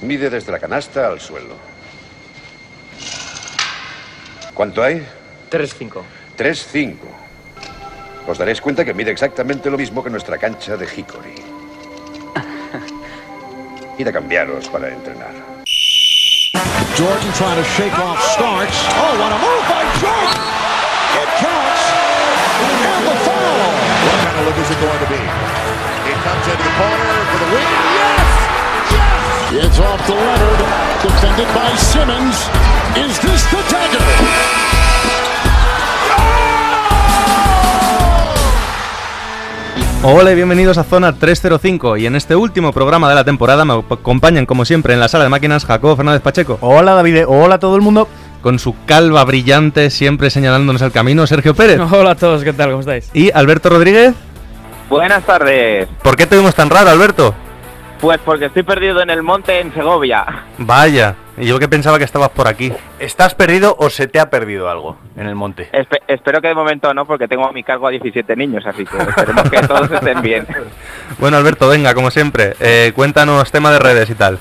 Mide desde la canasta al suelo. ¿Cuánto hay? 3-5. 3-5. Os daréis cuenta que mide exactamente lo mismo que nuestra cancha de Hickory. Id a cambiaros para entrenar. Jordan trying to shake off Starks. Oh, what a move by Jordan! It counts. And the foul. What kind of look is it going to be? It comes into the corner for the win. It's off to Leonard. Defended by Simmons. Is this the dagger? Hola y bienvenidos a Zona 305 y en este último programa de la temporada me acompañan como siempre en la sala de máquinas Jacobo Fernández Pacheco. Hola David, hola a todo el mundo. Con su calva brillante siempre señalándonos el camino Sergio Pérez. Hola a todos, ¿qué tal? ¿Cómo estáis? Y Alberto Rodríguez. Buenas tardes. ¿Por qué te vemos tan raro Alberto? Pues porque estoy perdido en el monte en Segovia. Vaya, y yo que pensaba que estabas por aquí. ¿Estás perdido o se te ha perdido algo en el monte? Espe- espero que de momento no, porque tengo a mi cargo a 17 niños, así que esperemos que todos estén bien. Bueno Alberto, venga, como siempre, eh, cuéntanos tema de redes y tal.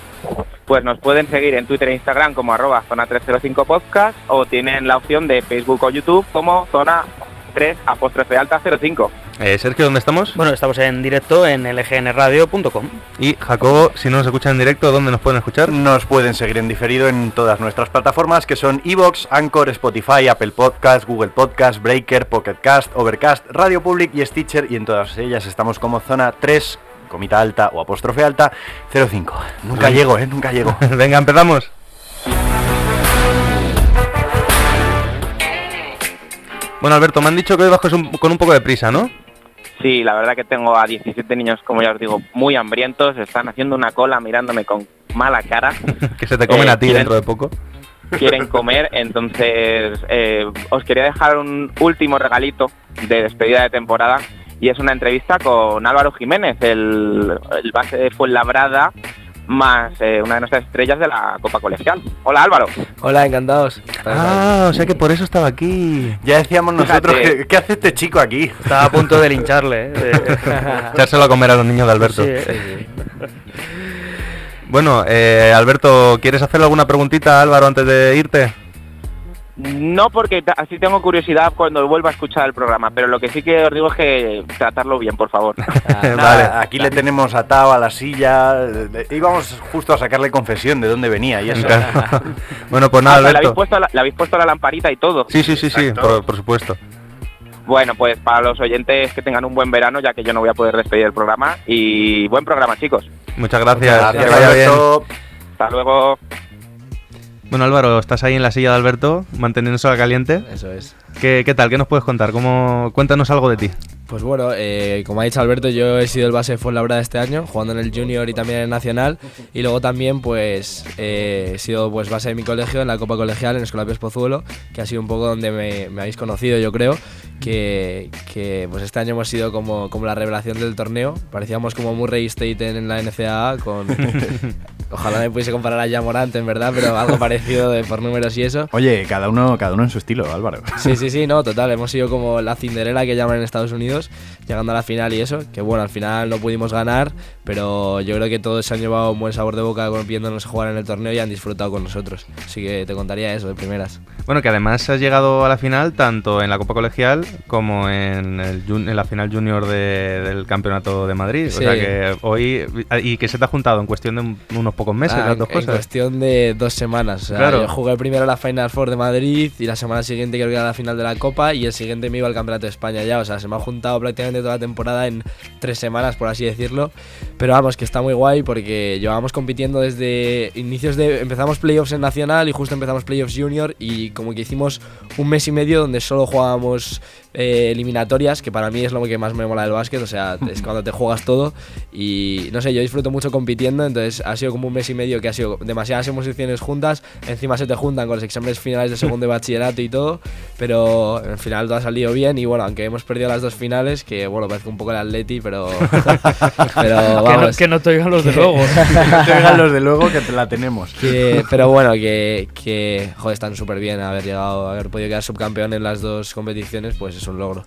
Pues nos pueden seguir en Twitter e Instagram como arroba zona 305 podcast o tienen la opción de Facebook o YouTube como zona 3 apóstrofe alta 05. Eh, Sergio, ¿dónde estamos? Bueno, estamos en directo en lgnradio.com. Y Jacobo, si no nos escuchan en directo, ¿dónde nos pueden escuchar? Nos pueden seguir en diferido en todas nuestras plataformas que son Evox, Anchor, Spotify, Apple Podcast, Google Podcast, Breaker, Pocket Cast, Overcast, Radio Public y Stitcher y en todas ellas estamos como zona 3, comita alta o apóstrofe alta 05. Nunca llego, eh, nunca llego. venga, empezamos. Bueno Alberto, me han dicho que hoy un- con un poco de prisa, ¿no? Sí, la verdad que tengo a 17 niños, como ya os digo, muy hambrientos, están haciendo una cola mirándome con mala cara. que se te comen Eh, a ti ¿quieren- dentro de poco. quieren comer, entonces eh, os quería dejar un último regalito de despedida de temporada y es una entrevista con Álvaro Jiménez, el, el base de Fuenlabrada, más eh, una de nuestras estrellas de la Copa Colegial. Hola Álvaro. Hola, encantados. Ah, o sea que por eso estaba aquí. Ya decíamos nosotros, Fíjate. que, ¿qué hace este chico aquí? Estaba a punto de lincharle, ¿eh? Echárselo a comer a los niños de Alberto. Sí. Bueno, eh, Alberto, ¿quieres hacerle alguna preguntita a Álvaro antes de irte? No porque así tengo curiosidad cuando vuelva a escuchar el programa, pero lo que sí que os digo es que tratarlo bien, por favor. Nada, vale. aquí le tenemos atado a la silla. Íbamos justo a sacarle confesión de dónde venía y eso. bueno, pues nada, Ah, le, habéis Alberto. puesto la, le habéis puesto la lamparita y todo. Sí, sí, sí, sí, por, por supuesto. Bueno, pues para los oyentes que tengan un buen verano, ya que yo no voy a poder despedir el programa. Y buen programa, chicos. Muchas gracias. Gracias, que vaya bien. Alberto. Hasta luego. Bueno, Álvaro, estás ahí en la silla de Alberto, manteniéndose al caliente. Eso es. ¿Qué, qué tal? ¿Qué nos puedes contar? ¿Cómo... Cuéntanos algo de ti. Pues bueno, eh, como ha dicho Alberto, yo he sido el base de Fuenlabrada este año, jugando en el Junior y también en el Nacional. Y luego también, pues, eh, he sido pues, base de mi colegio en la Copa Colegial, en Escolapios Pozuelo, que ha sido un poco donde me, me habéis conocido, yo creo. Que, que, pues este año hemos sido como, como la revelación del torneo. Parecíamos como Murray State en, en la NCAA, con... Ojalá me pudiese comparar a Jamorant, en verdad, pero algo parecido de, por números y eso. Oye, cada uno, cada uno en su estilo, Álvaro. Sí, sí, sí, no, total. Hemos sido como la Cinderella que llaman en Estados Unidos, llegando a la final y eso. Que bueno, al final no pudimos ganar, pero yo creo que todos se han llevado un buen sabor de boca viéndonos jugar en el torneo y han disfrutado con nosotros. Así que te contaría eso de primeras. Bueno, que además has llegado a la final tanto en la Copa Colegial como en, el en la final junior de- del Campeonato de Madrid. O Sí. sea que hoy... Y que se te ha juntado en cuestión de un- unos pocos meses Ah, las en, dos en cosas. cuestión de dos semanas. O sea, Claro. yo jugué primero la Final Four de Madrid y la semana siguiente creo que era la final de la Copa y el siguiente me iba al Campeonato de España ya. O sea, se me ha juntado prácticamente toda la temporada en tres semanas, por así decirlo. Pero vamos, que está muy guay porque llevábamos compitiendo desde inicios de... Empezamos playoffs en Nacional y justo empezamos playoffs junior y como que hicimos un mes y medio donde solo jugábamos eh, eliminatorias, que para mí es lo que más me mola del básquet, o sea, es cuando te juegas todo y no sé, yo disfruto mucho compitiendo, entonces ha sido como un mes y medio que ha sido demasiadas emociones juntas, encima se te juntan con los exámenes finales de segundo de bachillerato y todo, pero al final todo ha salido bien y bueno, aunque hemos perdido las dos finales, que bueno, parece un poco el Atleti, pero... pero Que, no, vamos, que no te oigan los de luego. No te digan los de luego que te la tenemos. que- pero bueno, que, que joder, están súper bien haber llegado, haber podido quedar subcampeón en las dos competiciones, pues es un logro.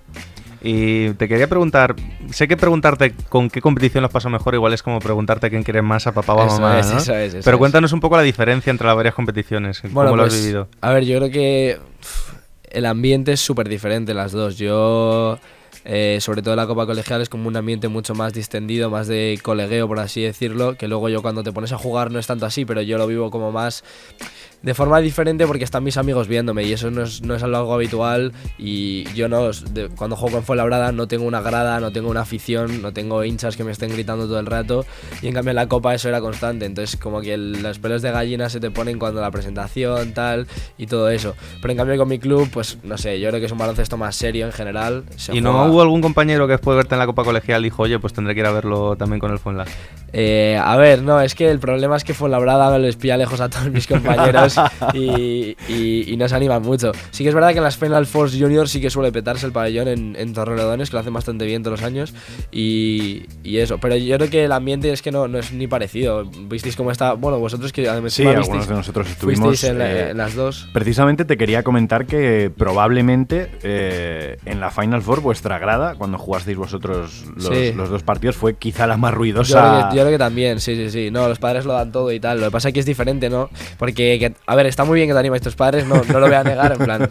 Y te quería preguntar, sé que preguntarte con qué competición los pasó mejor igual es como preguntarte quién quieres más a papá o a Eso mamá, es, ¿no? eso es, eso Pero cuéntanos un poco la diferencia entre las varias competiciones, Bueno, cómo lo has pues, vivido. A ver, yo creo que el ambiente es súper diferente las dos. Yo, eh, sobre todo la Copa Colegial, es como un ambiente mucho más distendido, más de colegueo, por así decirlo, que luego yo cuando te pones a jugar no es tanto así, pero yo lo vivo como más de forma diferente porque están mis amigos viéndome y eso no es, no es algo habitual y yo no, de- cuando juego en Fuenlabrada no tengo una grada, no tengo una afición, no tengo hinchas que me estén gritando todo el rato y en cambio en la Copa eso era constante, entonces como que el- los pelos de gallina se te ponen cuando la presentación, tal y todo eso. Pero en cambio con mi club, pues no sé, yo creo que es un baloncesto más serio en general. se ¿Y no juega- hubo algún compañero que después de verte en la Copa Colegial dijo, oye, pues tendré que ir a verlo también con el Fuenla? Eh, a ver, no, es que el problema es que Fuenlabrada me les pilla lejos a todos mis compañeros y, y- y no se animan mucho. Sí que es verdad que en las Final Force Junior sí que suele petarse el pabellón en, en Torrelodones, que lo hacen bastante bien todos los años y, y eso. Pero yo creo que el ambiente es que no, no es ni parecido. ¿Visteis cómo está? Bueno, vosotros que además Sí, algunos de nosotros estuvimos, en, la- eh, en las dos. Precisamente te quería comentar que probablemente eh, en la Final Four vuestra grada, cuando jugasteis vosotros los, Sí. los dos partidos, fue quizá la más Yo ruidosa. creo, que, yo creo que también, sí, sí, sí. No, los padres lo dan todo y tal. Lo que pasa es que es diferente, ¿no? Porque, que- a ver, está muy bien que te animéis tus padres, no, no lo voy a negar, en plan,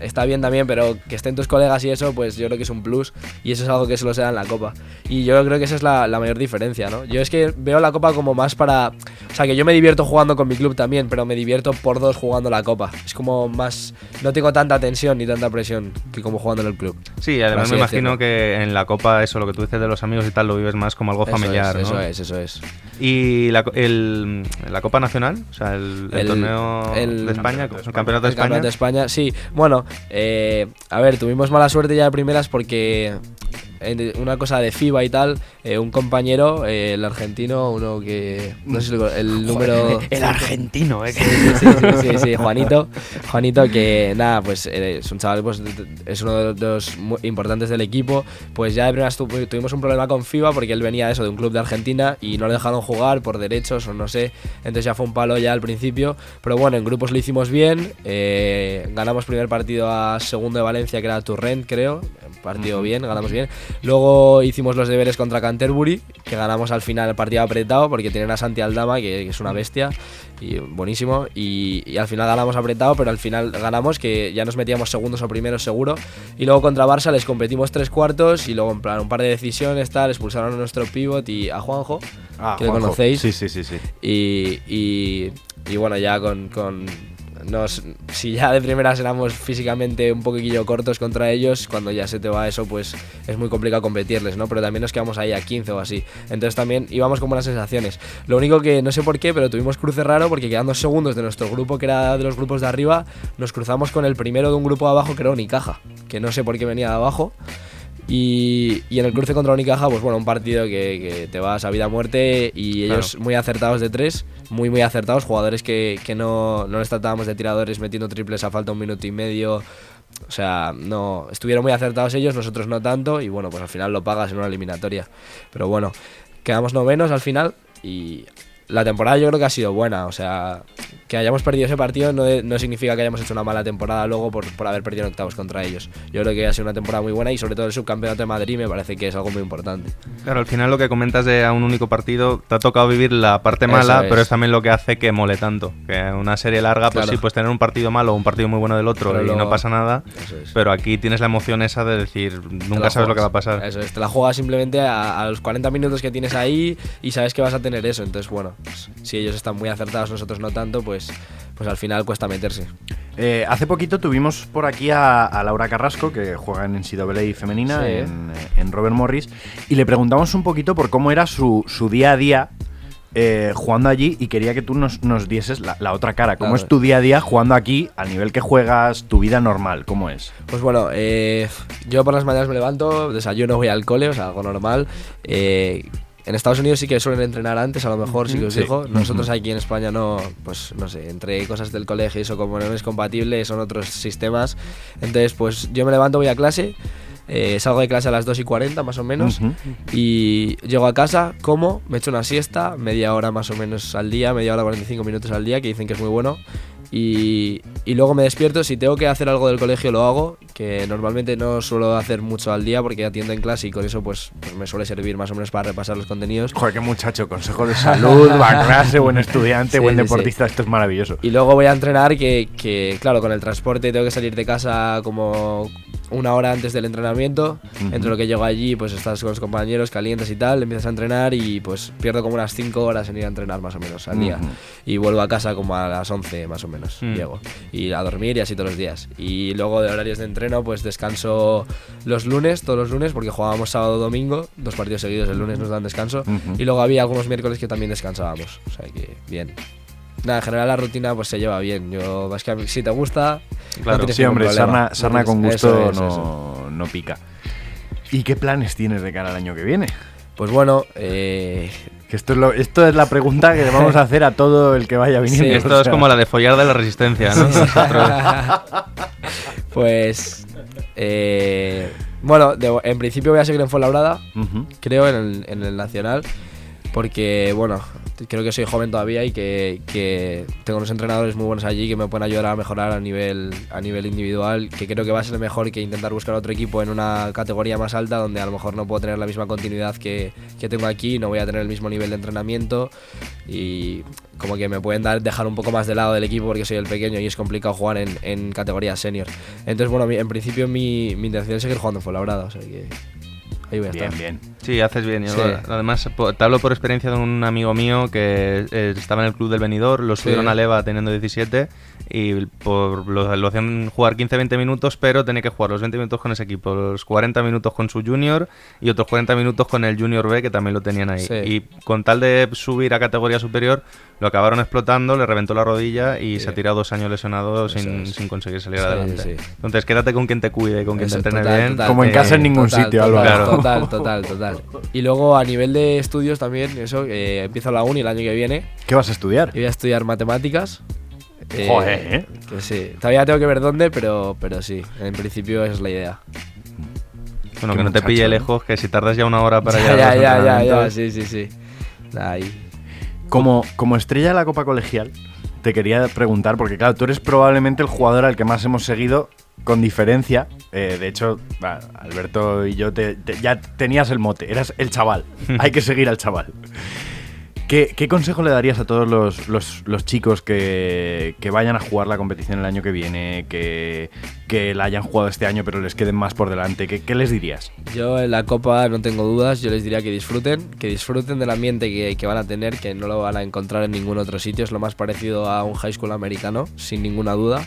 está bien también, pero que estén tus colegas y eso, pues yo creo que es un plus. Y eso es algo que solo se da en la Copa. Y yo creo que esa es la, la mayor diferencia, ¿no? Yo es que veo la Copa como más para... O sea, que yo me divierto jugando con mi club también, pero me divierto por dos jugando la Copa. Es como más... No tengo tanta tensión ni tanta presión que como jugando en el club. Sí, además me imagino decirlo. que en la Copa eso, lo que tú dices de los amigos y tal, lo vives más como algo Eso familiar, es, ¿no? Eso es, eso es. Y la, el, la Copa Nacional, o sea, el, el El- torneo el- de España, Campeonato de el Campeonato de El España. Campeonato de España, sí. Bueno, eh, a ver, tuvimos mala suerte ya de primeras porque en una cosa de FIBA y tal, eh, un compañero, eh, el argentino, uno que... No sé si lo- el número... El argentino, eh. Sí, sí, sí, sí, sí, Juanito. Juanito, que nada, pues es un chaval, pues es uno de los importantes del equipo. Pues ya de primeras tu- tuvimos un problema con FIBA porque él venía eso de un club de Argentina y no le dejaron jugar por derechos o no sé. Entonces ya fue un palo ya al principio. Pero bueno, en grupos lo hicimos bien. eh, ganamos primer partido a segundo de Valencia, que era Turrent, creo. Partido bien, ganamos bien. Luego hicimos los deberes contra Canterbury, que ganamos al final el partido apretado porque tienen a Santi Aldama, que, que es una bestia y buenísimo. Y, y al final ganamos apretado, pero al final ganamos, que ya nos metíamos segundos o primeros seguro. Y luego contra Barça les competimos tres cuartos y luego en plan un par de decisiones, tal, expulsaron a nuestro pivot y a Juanjo, Ah, que conocéis. Sí, sí, sí, sí. Y, y, y bueno, ya con... con nos, si ya de primeras éramos físicamente un poquillo cortos contra ellos, cuando ya se te va eso, pues es muy complicado competirles, ¿no? Pero también nos quedamos ahí a 15 o así. Entonces también íbamos con buenas sensaciones. Lo único que no sé por qué, pero tuvimos cruce raro porque quedando segundos de nuestro grupo, que era de los grupos de arriba, nos cruzamos con el primero de un grupo de abajo que era Unicaja, que no sé por qué venía de abajo. Y, y en el cruce contra Unicaja, pues bueno, un partido que, que te vas a vida o muerte y ellos muy acertados de tres, muy muy acertados, jugadores que, que no, no les tratábamos de tiradores metiendo triples a falta un minuto y medio. O sea, no estuvieron muy acertados ellos, nosotros no tanto, y bueno, pues al final lo pagas en una eliminatoria. Pero bueno, quedamos novenos al final y la temporada yo creo que ha sido buena. O sea, que hayamos perdido ese partido no, no significa que hayamos hecho una mala temporada luego por, por haber perdido en octavos contra ellos. Yo creo que ha sido una temporada muy buena y sobre todo el subcampeonato de Madrid me parece que es algo muy importante. Claro, al final lo que comentas de a un único partido, te ha tocado vivir la parte mala, es. pero es también lo que hace que mole tanto. Que una serie larga, pues Claro. sí, pues tener un partido malo o un partido muy bueno del otro Pero y luego- no pasa nada. Es. Pero aquí tienes la emoción esa de decir, nunca sabes lo que va a pasar. Eso es, te la juegas simplemente a, a los 40 minutos que tienes ahí y sabes que vas a tener eso. Entonces, bueno, pues, si ellos están muy acertados, nosotros no tanto, pues, pues al final cuesta meterse. Eh, hace poquito tuvimos por aquí a, a Laura Carrasco, que juega en NCAA femenina, Sí. en, en Robert Morris, y le preguntamos un poquito por cómo era su, su día a día eh, jugando allí y quería que tú nos, nos dieses la, la otra cara. ¿Cómo Claro. es tu día a día jugando aquí, al nivel que juegas, tu vida normal? ¿Cómo es? Pues bueno, eh, yo por las mañanas me levanto, desayuno, voy al cole, o sea, algo normal. Eh, en Estados Unidos sí que suelen entrenar antes, a lo mejor sí que os Sí. digo. Nosotros aquí en España no, pues no sé, entre cosas del colegio y eso como no es compatible, son otros sistemas. Entonces, pues yo me levanto, voy a clase. Eh, salgo de clase a las 2 y 40 más o menos Ujú. y llego a casa, como, me echo una siesta, media hora más o menos al día, media hora 45 minutos al día, que dicen que es muy bueno. Y, y luego me despierto, si tengo que hacer algo del colegio lo hago, que normalmente no suelo hacer mucho al día porque atiendo en clase y con eso pues, pues me suele servir más o menos para repasar los contenidos. Joder, qué muchacho, consejo de salud, va clase, buen estudiante, Sí, buen sí, sí. deportista, esto es maravilloso. Y luego voy a entrenar que, que, claro, con el transporte tengo que salir de casa como una hora antes del entrenamiento. Entre lo que llego allí, pues estás con los compañeros, calientes y tal, empiezas a entrenar y pues pierdo como unas 5 horas en ir a entrenar más o menos al día. Y vuelvo a casa como a las 11 más o menos, Mm. llego. Y a dormir y así todos los días. Y luego de horarios de entreno, pues descanso los lunes, todos los lunes, porque jugábamos sábado domingo, dos partidos seguidos, el lunes nos dan descanso. Y luego había algunos miércoles que también descansábamos. O sea que bien. Nada, en general la rutina pues se lleva bien. Yo, es que a mí, si te gusta, Claro. no tienes Sí, hombre, problema. sarna, No sarna con gusto eso es, eso. no, no pica. ¿Y qué planes tienes de cara al año que viene? Pues bueno, eh, esto, es lo- esto es la pregunta que le vamos a hacer a todo el que vaya viniendo. Sí. Esto o es como la de follar de la resistencia, ¿no? Pues eh, bueno, de- en principio voy a seguir en Fuenlabrada, Ujú. creo, en el, en el Nacional, porque bueno, creo que soy joven todavía y que, que tengo unos entrenadores muy buenos allí que me pueden ayudar a mejorar a nivel, a nivel individual, que creo que va a ser mejor que intentar buscar otro equipo en una categoría más alta donde a lo mejor no puedo tener la misma continuidad que, que tengo aquí, no voy a tener el mismo nivel de entrenamiento y como que me pueden dar, dejar un poco más de lado del equipo porque soy el pequeño y es complicado jugar en, en categoría senior. Entonces, bueno, en principio mi, mi intención es seguir jugando en Fuenlabrada, o sea que ahí voy a Bien, estar. bien. Sí, haces bien. Sí. Además, te hablo por experiencia de un amigo mío que eh, estaba en el club del venidor, lo subieron Sí. a Leva teniendo 17 y por, lo, lo hacían jugar 15-20 minutos, pero tenía que jugar los 20 minutos con ese equipo, los 40 minutos con su junior y otros 40 minutos con el junior B que también lo tenían ahí. Sí. Y con tal de subir a categoría superior, lo acabaron explotando, le reventó la rodilla y Sí. se ha tirado dos años lesionado sin, sin conseguir salir Sí, adelante. sí. Entonces quédate con quien te cuide, con quien Eso, te entrene total, bien. total. Como en Eh, casa en ningún total, sitio, Álvaro. Claro. Total, total, total. Y luego a nivel de estudios también, eso, eh, empiezo la uni el año que viene ¿Qué vas a estudiar? y voy a estudiar matemáticas. Eh, Joder, ¿eh? que sí. Todavía tengo que ver dónde, pero, pero sí, en principio esa es la idea. Bueno, Qué que no te muchacho, pille ¿no? lejos, que si tardas ya una hora para ya, llegar a ya, ya, ya, ya, entrenamientos- sí, sí, sí. Ahí. Como, como estrella de la Copa Colegial, te quería preguntar, porque claro, tú eres probablemente el jugador al que más hemos seguido con diferencia. Eh, de hecho, Alberto y yo te- te- ya tenías el mote, eras el chaval. Hay que seguir al chaval. ¿Qué, consejo le darías a todos los, los- los chicos que, que vayan a jugar la competición el año que viene, que, que la hayan jugado este año pero les queden más por delante? ¿Qué, qué les dirías? Yo en la Copa no tengo dudas, yo les diría que disfruten, que disfruten del ambiente que, que van a tener, que no lo van a encontrar en ningún otro sitio, es lo más parecido a un high school americano, sin ninguna duda,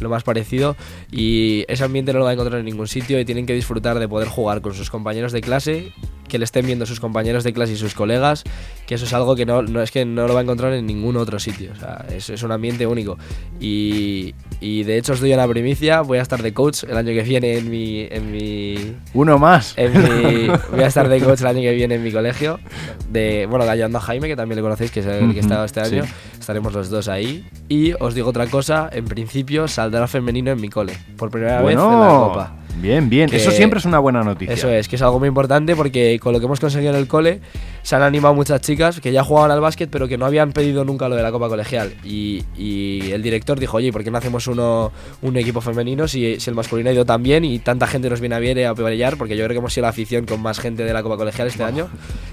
lo más parecido, y ese ambiente no lo van a encontrar en ningún sitio y tienen que disfrutar de poder jugar con sus compañeros de clase, que le estén viendo sus compañeros de clase y sus colegas, que eso es algo que no, no es que no lo va a encontrar en ningún otro sitio, o sea, es, es un ambiente único. Y, y de hecho os doy una primicia, voy a estar de coach el año que viene en mi... En mi Uno más. en mi- voy a estar de coach el año que viene en mi colegio. De, bueno, ayudando a Jaime, que también le conocéis, que es el que está este sí. año. Estaremos los dos ahí. Y os digo otra cosa, en principio saldrá femenino en mi cole. Por primera vez en la Copa. Bien, bien. Que- Eso siempre es una buena noticia. Eso es, que es algo muy importante porque con lo que hemos conseguido en el cole se han animado muchas chicas que ya jugaban al básquet pero que no habían pedido nunca lo de la Copa Colegial. Y, y el director dijo, oye, ¿por qué no hacemos uno, un equipo femenino si, si el masculino ha ido tan bien y tanta gente nos viene a ver y a brillar? Porque yo creo que hemos sido la afición con más gente de la Copa Colegial este año.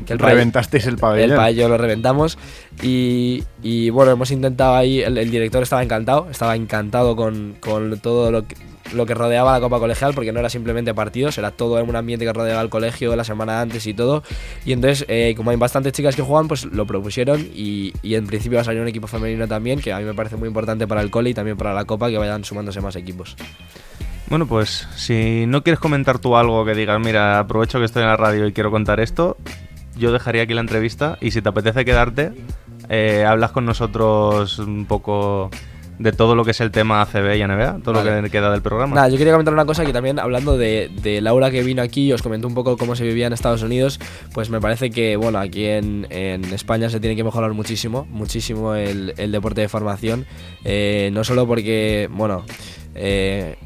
Que el Reventasteis el el pabellón. pabellón lo reventamos y, y, bueno, hemos intentado ahí, el, el director estaba encantado, estaba encantado con, con todo lo que, lo que rodeaba la Copa Colegial, porque no era simplemente partidos, era todo un ambiente que rodeaba el colegio la semana antes y todo. Y entonces, eh, como hay bastantes chicas que juegan, pues lo propusieron y, y en principio va a salir un equipo femenino también, que a mí me parece muy importante para el cole y también para la Copa, que vayan sumándose más equipos. Bueno, pues si no quieres comentar tú algo que digas, mira, aprovecho que estoy en la radio y quiero contar esto, yo dejaría aquí la entrevista y si te apetece quedarte, eh, hablas con nosotros un poco de todo lo que es el tema ACB y NBA, todo Vale. lo que queda del programa. Nada, yo quería comentar una cosa que también hablando de, de Laura que vino aquí y os comentó un poco cómo se vivía en Estados Unidos, pues me parece que bueno, aquí en, en España se tiene que mejorar muchísimo, muchísimo el, el deporte de formación, eh, no solo porque, bueno, eh,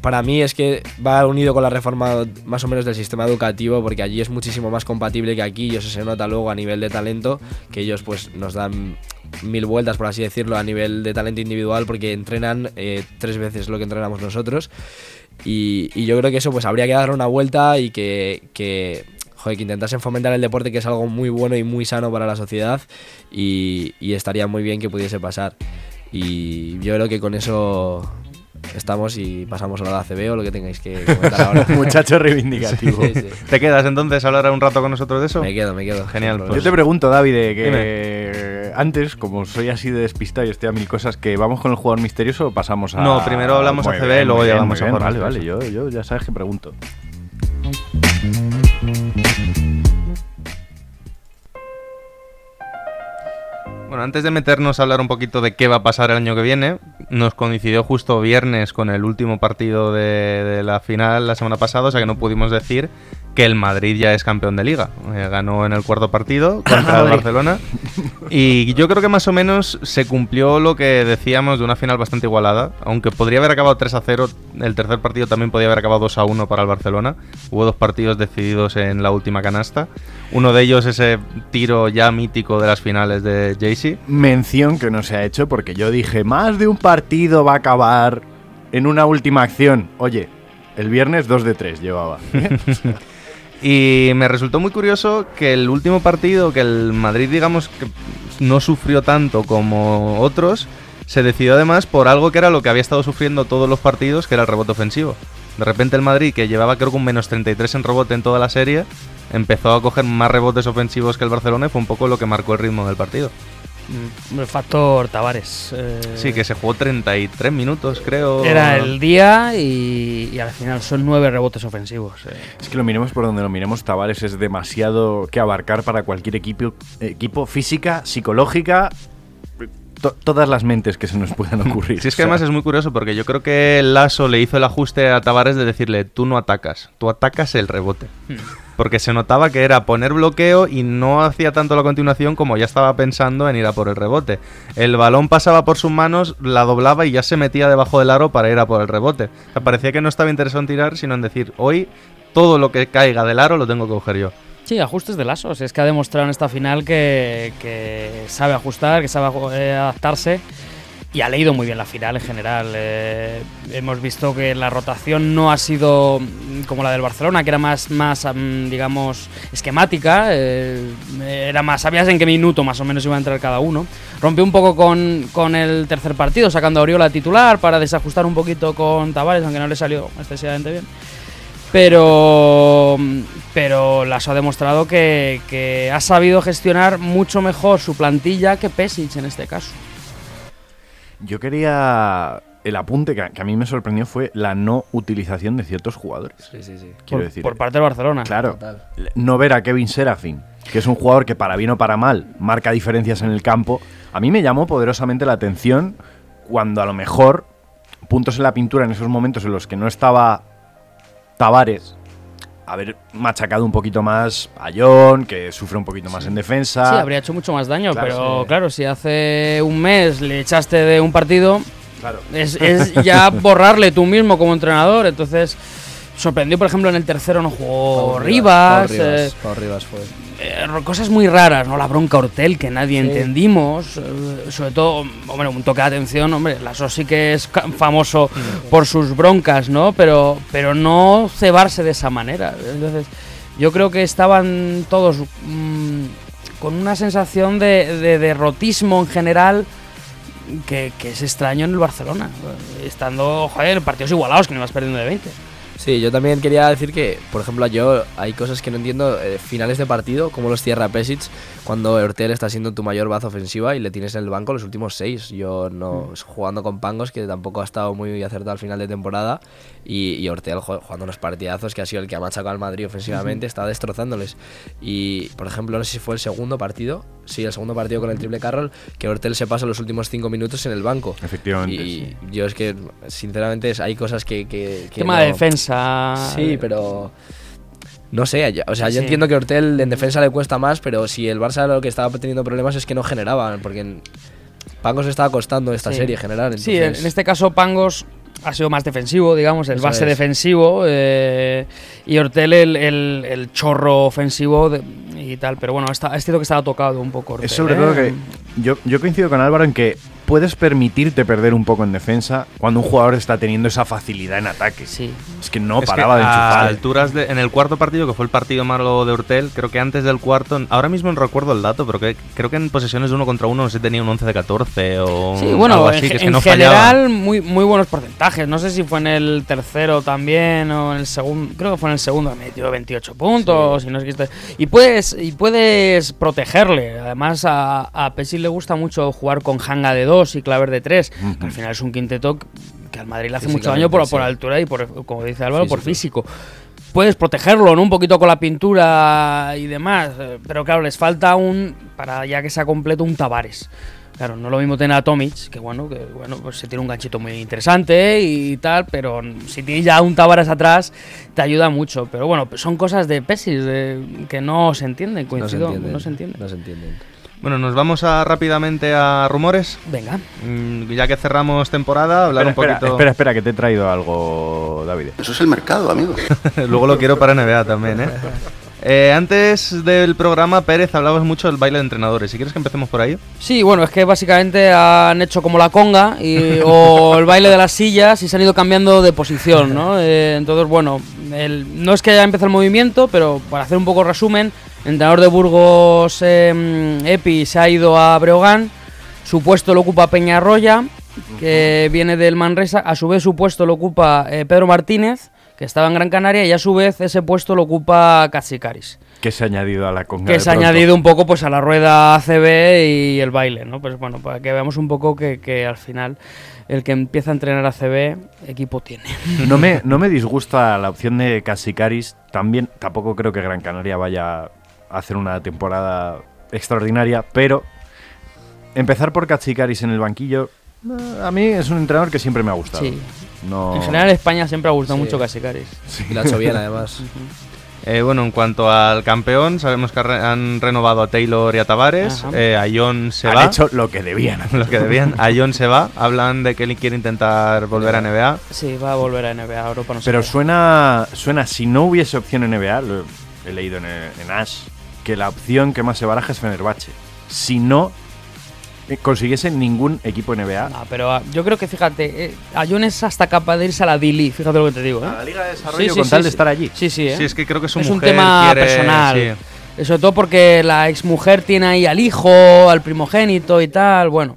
para mí es que va unido con la reforma más o menos del sistema educativo, porque allí es muchísimo más compatible que aquí, y eso se nota luego a nivel de talento, que ellos pues nos dan mil vueltas, por así decirlo, a nivel de talento individual, porque entrenan eh, tres veces lo que entrenamos nosotros. Y, yo creo que eso pues habría que darle una vuelta y que, que, que intentasen fomentar el deporte, que es algo muy bueno y muy sano para la sociedad, y estaría muy bien que pudiese pasar. Y yo creo que con eso estamos y pasamos a la ACB o lo que tengáis que comentar ahora. Muchacho reivindicativo. Sí, sí. ¿Te quedas entonces a hablar un rato con nosotros de eso? Me quedo, me quedo. Genial, pues. Yo te pregunto, David, que Dime. antes, como soy así de despistado y estoy a mil cosas, que vamos con el jugador misterioso o pasamos a. No, primero hablamos Muy ACB y luego llegamos muy a jugador Vale, vale, yo, yo ya sabes que pregunto. Bueno, antes de meternos a hablar un poquito de qué va a pasar el año que viene, nos coincidió justo viernes con el último partido de, de la final la semana pasada, o sea que no pudimos decir que el Madrid ya es campeón de liga. Eh, ganó en el cuarto partido contra el Barcelona. Y yo creo que más o menos se cumplió lo que decíamos de una final bastante igualada. Aunque podría haber acabado 3 a 0, el tercer partido también podría haber acabado 2 a 1 para el Barcelona. Hubo dos partidos decididos en la última canasta. Uno de ellos ese tiro ya mítico de las finales de Jaycee. Mención que no se ha hecho porque yo dije, más de un partido va a acabar en una última acción. Oye, el viernes 2 de 3 llevaba. Y me resultó muy curioso que el último partido, que el Madrid, digamos, que no sufrió tanto como otros, se decidió además por algo que era lo que había estado sufriendo todos los partidos, que era el rebote ofensivo. De repente el Madrid, que llevaba creo que un menos 33 en rebote en toda la serie, empezó a coger más rebotes ofensivos que el Barcelona y fue un poco lo que marcó el ritmo del partido. Mm, El factor Tavares. eh, Sí, que se jugó 33 minutos, creo. Era el día y, y al final son nueve rebotes ofensivos. eh. Es que lo miremos por donde lo miremos, Tavares es demasiado que abarcar para cualquier equipo, equipo física, psicológica, to- todas las mentes que se nos puedan ocurrir. Sí, es que O sea, además es muy curioso porque yo creo que Lasso le hizo el ajuste a Tavares de decirle, tú no atacas, tú atacas el rebote. Porque se notaba que era poner bloqueo y no hacía tanto la continuación como ya estaba pensando en ir a por el rebote. El balón pasaba por sus manos, la doblaba y ya se metía debajo del aro para ir a por el rebote. O sea, parecía que no estaba interesado en tirar, sino en decir, hoy todo lo que caiga del aro lo tengo que coger yo. Sí, ajustes de lasos. Es que ha demostrado en esta final que, sabe ajustar, que sabe eh, adaptarse y ha leído muy bien la final en general. Eh, hemos visto que la rotación no ha sido como la del Barcelona, que era más, más digamos, esquemática. eh, era más, sabías en qué minuto más o menos iba a entrar cada uno. Rompió un poco con, con el tercer partido, sacando a Oriola titular para desajustar un poquito con Tavares, aunque no le salió excesivamente bien. Pero, pero Lasso ha demostrado que, que ha sabido gestionar mucho mejor su plantilla que Pesic en este caso. Yo quería... El apunte que a, que a mí me sorprendió fue la no utilización de ciertos jugadores. Sí, sí, sí. Quiero por, decir, por parte del Barcelona. Claro, Total. no ver a Kevin Serafin, que es un jugador que para bien o para mal marca diferencias en el campo, a mí me llamó poderosamente la atención cuando a lo mejor puntos en la pintura en esos momentos en los que no estaba Tavares, haber machacado un poquito más a John, que sufre un poquito más en defensa. Sí, habría hecho mucho más daño, Claro, pero sí. claro, si hace un mes le echaste de un partido, Claro. es, es ya borrarle tú mismo como entrenador. Entonces, sorprendió, por ejemplo, en el tercero no jugó Pau Rivas. Pau eh, Rivas, Pau Rivas fue. Eh, cosas muy raras, ¿no? La bronca Hortel que nadie Sí. entendimos. eh, sobre todo, hombre, un toque de atención, hombre, Lasso sí que es famoso por sus broncas, ¿no? Pero, pero no cebarse de esa manera. Entonces, yo creo que estaban todos mm, con una sensación de, de derrotismo en general. Que, que es extraño en el Barcelona, estando, joder, partidos igualados que no vas perdiendo de 20. Sí, yo también quería decir que, por ejemplo, yo hay cosas que no entiendo. eh, finales de partido, como los cierra Pesic, cuando Hortel está siendo tu mayor baza ofensiva y le tienes en el banco los últimos seis. Yo no. Jugando con Pangos, que tampoco ha estado muy acertado al final de temporada. Y, y Hortel jugando unos partidazos, que ha sido el que ha machacado al Madrid ofensivamente, está destrozándoles. Y, por ejemplo, no sé si fue el segundo partido. Sí, el segundo partido con el triple Carroll, que Hortel se pasa los últimos cinco minutos en el banco. Efectivamente, Y sí. yo es que, sinceramente, hay cosas que. que, que Tema no- de defensa. Sí, pero. No sé, yo- o sea, yo Sí. entiendo que Hortel en defensa le cuesta más, pero si el Barça lo que estaba teniendo problemas es que no generaban, porque en- Pangos estaba costando esta Sí. serie generar. Sí, en entonces- en este caso Pangos ha sido más defensivo, digamos, el Eso base es. defensivo eh, y Hortel el, el- el chorro ofensivo de- y tal. Pero bueno, está, es cierto que estaba tocado un poco. Hortel, Es sobre ¿eh? todo que yo, yo coincido con Álvaro en que puedes permitirte perder un poco en defensa cuando un jugador está teniendo esa facilidad en ataque. Sí. Es que no Es que paraba de a enchufar. alturas de, en el cuarto partido, que fue el partido malo de Urtel, creo que antes del cuarto, ahora mismo no recuerdo el dato, pero que, creo que en posesiones de uno contra uno no sé, tenía un 11 de 14 o Sí, bueno, algo en, así, que es que en no fallaba. general muy, muy buenos porcentajes. No sé si fue en el tercero también o en el segundo. Creo que fue en el segundo. Metió 28 puntos. Y, no sé qué esto- y puedes y puedes protegerle. Además, a, a Pesil le gusta mucho jugar con hanga de 2 y claver de 3. Que al final es un quinteto que al Madrid le hace mucho daño por, Físicamente, por sí. altura y por, como dice Álvaro, por físico. Puedes protegerlo, ¿no? Un poquito con la pintura y demás. Pero claro, les falta un. Para ya que sea completo, un Tavares. Claro, no lo mismo tener a Tomic, que bueno, que bueno, pues se tiene un ganchito muy interesante y tal, pero si tienes ya un Tavares atrás, te ayuda mucho. Pero bueno, son cosas de Pesis de- que no se entienden, No se coincido, entienden. no se entienden. No se entienden. Bueno, nos vamos a, rápidamente a rumores. Venga. Mm, ya que cerramos temporada, hablar Espera, un espera, poquito. espera, espera, que te he traído algo, David. Eso es el mercado, amigo. Luego lo quiero para NBA también, ¿eh? Eh, Antes del programa, Pérez, hablabas mucho del baile de entrenadores. Si quieres que empecemos por ahí. Sí, bueno, es que básicamente han hecho como la conga y- o el baile de las sillas y se han ido cambiando de posición, ¿no? Eh, entonces, bueno, el- no es que haya empezado el movimiento, pero para hacer un poco resumen, entrenador de Burgos, eh, Epi, se ha ido a Breogán, su puesto lo ocupa Peñarroya, que viene del Manresa, a su vez su puesto lo ocupa eh, Pedro Martínez, que estaba en Gran Canaria, y a su vez ese puesto lo ocupa Cachicaris ¿Qué se ha añadido a la conga? que de se ha añadido un poco pues a la rueda ACB y el baile, ¿no? Pues bueno, para que veamos un poco que, que al final el que empieza a entrenar ACB equipo tiene. No me, no me disgusta la opción de Casicaris. También, tampoco creo que Gran Canaria vaya a hacer una temporada extraordinaria, pero empezar por Casicaris en el banquillo, eh, a mí es un entrenador que siempre me ha gustado. Sí. No, En general España siempre ha gustado Sí. mucho. Y lo ha hecho bien, además. Eh, bueno, en cuanto al campeón, sabemos que re- han renovado a Taylor y a Tavares. Eh, a John se han va. hecho lo que debían. lo que debían. A John se va. Hablan de que él quiere intentar volver a NBA. Sí, va a volver a NBA, Europa no. Pero suena, suena, si no hubiese opción en NBA, lo he leído en, en Ash, que la opción que más se baraja es Fenerbahce. Si no eh, consiguiese ningún equipo NBA. No, pero ah, yo creo que fíjate, eh, a John es hasta capaz de irse a la Dili, fíjate lo que te digo. ¿eh? A la Liga de Desarrollo sí, con sí, tal de estar allí. Sí, sí, ¿eh? Sí, es que creo que su es un tema quiere- personal. sí. Eh, Sobre todo porque la exmujer tiene ahí al hijo, al primogénito y tal. Bueno,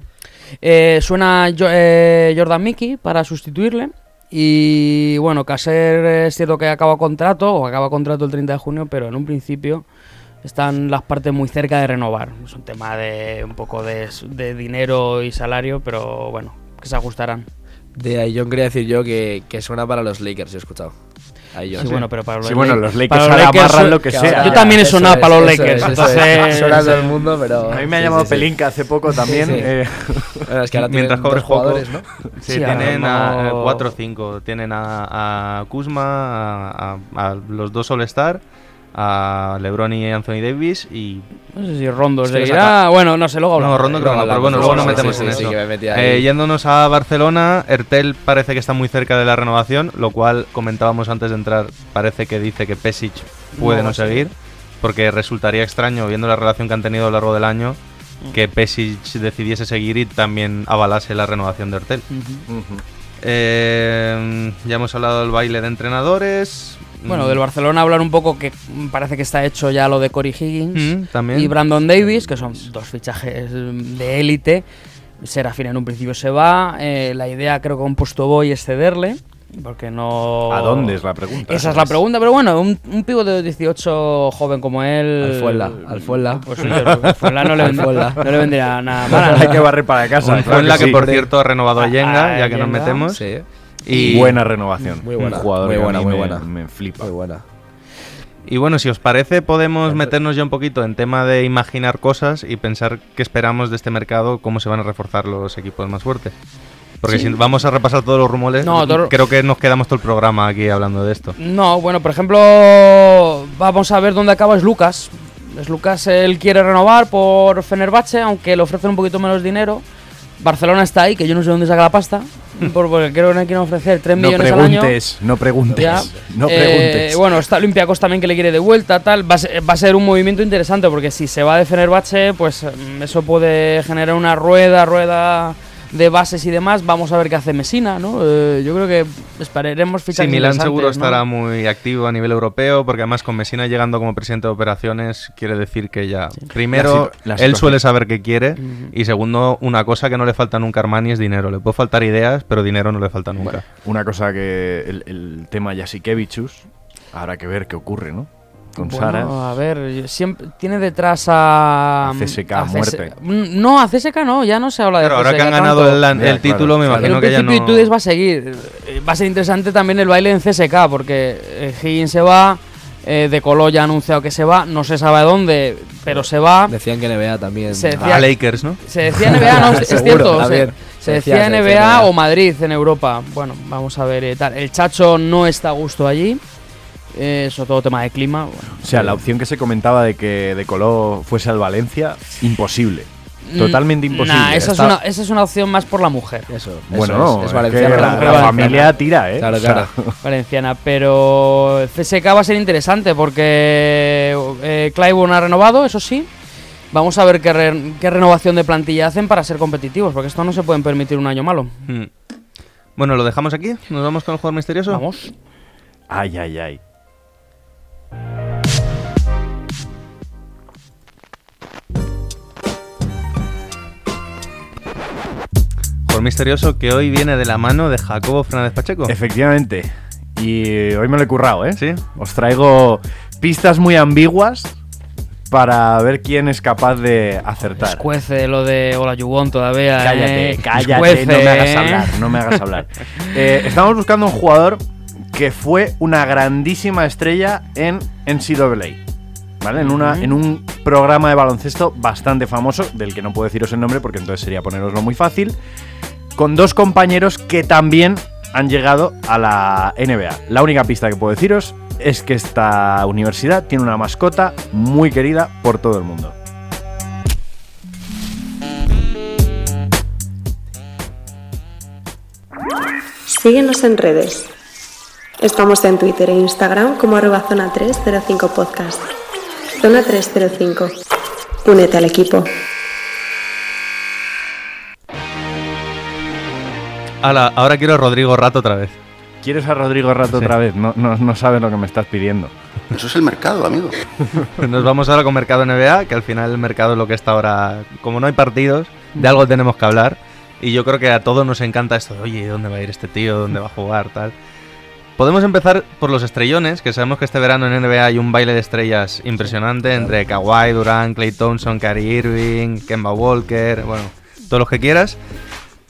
Eh, suena Jo- eh, Jordan Mickey para sustituirle. Y bueno, Caser es cierto que acaba contrato, o acaba contrato el 30 de junio, pero en un principio están las partes muy cerca de renovar. Es un tema de un poco de, de dinero y salario, pero bueno, que se ajustarán. De Aion quería decir yo que, que suena para los Lakers, he escuchado. Aion. Sí, bueno, pero para los Sí, bueno, Lak- los Lakers para los ahora Lakers amarran lo que Que sea. ahora- Yo también he sonado es, para los eso Lakers, es, entonces- es. Suena todo el mundo, pero. A mí me ha sí, llamado sí, sí. Pelinka hace poco también. Sí, sí. eh, Bueno, es que ahora Mientras tienen cobres jugadores. ¿no? Sí, Sí, tienen a mismo- 4 o 5. Tienen a, a Kuzma, a, a- a los dos All-Star, a LeBron y Anthony Davis y... No sé si Rondo Es que seguirá. Bueno, no sé, luego No, hablamos. Rondo creo que no, pero bueno, luego nos metemos sí, en sí, eso. me. Eh, yéndonos a Barcelona, Ertel parece que está muy cerca de la renovación, lo cual comentábamos antes de entrar, parece que dice que Pesic puede No no, seguir, porque resultaría extraño, viendo la relación que han tenido a lo largo del año, Mm. que Pesic decidiese seguir y también avalase la renovación de Ertel. Eh, ya hemos hablado del baile de entrenadores. Bueno, del Barcelona hablar un poco que mm, parece que está hecho ya lo de Cory Higgins Mm, también. y Brandon Davis, que son dos fichajes mm, de élite. Serafín en un principio se va. eh, la idea creo que un puesto boy es cederle. Porque no. ¿A dónde es la pregunta? Esa es la pregunta, pero bueno, un, un pivo de 18 joven como él. Al Fuenla, al Fuenla. Pues sí, al Fuenla no le, Al vend- Fuenla. no le vendría nada mal. Hay que barrer para casa. Fuenla que, sí. por cierto ha renovado a Yenga, Ah, ya que nos metemos. Sí, Y, Buena renovación. Muy buena, Un jugador muy buena, muy me- buena. Me flipa. muy buena. y bueno, si os parece, podemos meternos ya un poquito en tema de imaginar cosas y pensar qué esperamos de este mercado, cómo se van a reforzar los equipos más fuertes. Porque si vamos a repasar todos los rumores, No, todo- creo que nos quedamos todo el programa aquí hablando de esto. No, bueno, por ejemplo, vamos a ver dónde acaba es Lucas. Es Lucas, él quiere renovar por Fenerbahce, aunque le ofrecen un poquito menos dinero. Barcelona está ahí, que yo no sé dónde saca la pasta, por- porque creo que no quieren ofrecer 3 No millones al año. preguntes, no preguntes. Ya. No Eh, preguntes. bueno, está Olympiacos también que le quiere de vuelta, tal. Va a, ser, va a ser un movimiento interesante porque si se va de Fenerbahce, pues mm, eso puede generar una rueda, rueda de bases y demás. Vamos a ver qué hace Mesina, ¿no? Eh, yo creo que esperaremos Sí, fichajes Milán seguro estará muy activo a nivel europeo, porque además con Messina llegando como presidente de operaciones, quiere decir que ya, primero, La situ- la él suele saber qué quiere, y segundo, una cosa que no le falta nunca a Armani es dinero. Le puede faltar ideas, pero dinero no le falta nunca. Una cosa que el, el tema Jasikevichus, habrá que ver qué ocurre, ¿no? Con Bueno, Sara. a ver, siempre tiene detrás a. A CSK a muerte. Mm, No, a CSK no, ya no se habla de Pero ahora CSK que han tanto. ganado el, Ya, el claro, título, me claro. imagino el que ya principio no... y Tudes va a seguir. Eh, Va a ser interesante también el baile en CSK, porque eh, Higgins se va, eh, De Colo ya ha anunciado que se va, no se sabe a dónde, pero se va. Decían que NBA también. Se A decía, Lakers, ¿no? se decía NBA, no, es Seguro, cierto. Se, se Se decía, decía NBA, NBA. o Madrid en Europa. Bueno, vamos a ver eh, tal. El Chacho no está a gusto allí, eh, sobre todo tema de clima. Bueno, O sea, la opción que se comentaba de que De Coló fuese al Valencia, imposible. Mm, Totalmente imposible. Nah, esa, Está- es una, esa es una opción más por la mujer. Eso. Bueno, eso no, es, es es valenciano. que la, valenciana. familia tira, ¿eh? Claro, O sea, claro. valenciana, pero CSK va a ser interesante porque eh, Clyburn ha renovado, eso sí. Vamos a ver qué, re- qué renovación de plantilla hacen para ser competitivos, porque esto no se pueden permitir un año malo. Hmm. Bueno, ¿lo dejamos aquí? ¿Nos vamos con el jugador misterioso? Vamos. Ay, ay, ay. Misterioso que hoy viene de la mano de Jacobo Fernández Pacheco. Efectivamente. Y hoy me lo he currado, ¿eh? ¿Sí? Os traigo pistas muy ambiguas para ver quién es capaz de acertar. Escuece lo de Hola Yubón todavía. Cállate, eh. cállate, Escuece, no me hagas eh. hablar, no me hagas hablar. Eh, estamos buscando un jugador que fue una grandísima estrella en NCAA. ¿Vale? En, una, en un programa de baloncesto bastante famoso, del que no puedo deciros el nombre porque entonces sería poneroslo muy fácil, con dos compañeros que también han llegado a la NBA. La única pista que puedo deciros es que esta universidad tiene una mascota muy querida por todo el mundo. Síguenos en redes. Estamos en Twitter e Instagram como arroba zona 305 podcast. Zona 305. Únete al equipo. Ala, ahora quiero a Rodrigo Rato otra vez. ¿Quieres a Rodrigo Rato Sí. otra vez? No, no, no sabes lo que me estás pidiendo. Eso es el mercado, amigo. Nos vamos ahora con Mercado NBA, que al final el mercado es lo que está ahora. Como no hay partidos, de algo tenemos que hablar. Y yo creo que a todos nos encanta esto de, oye, ¿dónde va a ir este tío? ¿Dónde va a jugar? Tal. Podemos empezar por los estrellones, que sabemos que este verano en NBA hay un baile de estrellas impresionante entre Kawhi, Durant, Clay Thompson, Kyrie Irving, Kemba Walker, bueno, todos los que quieras.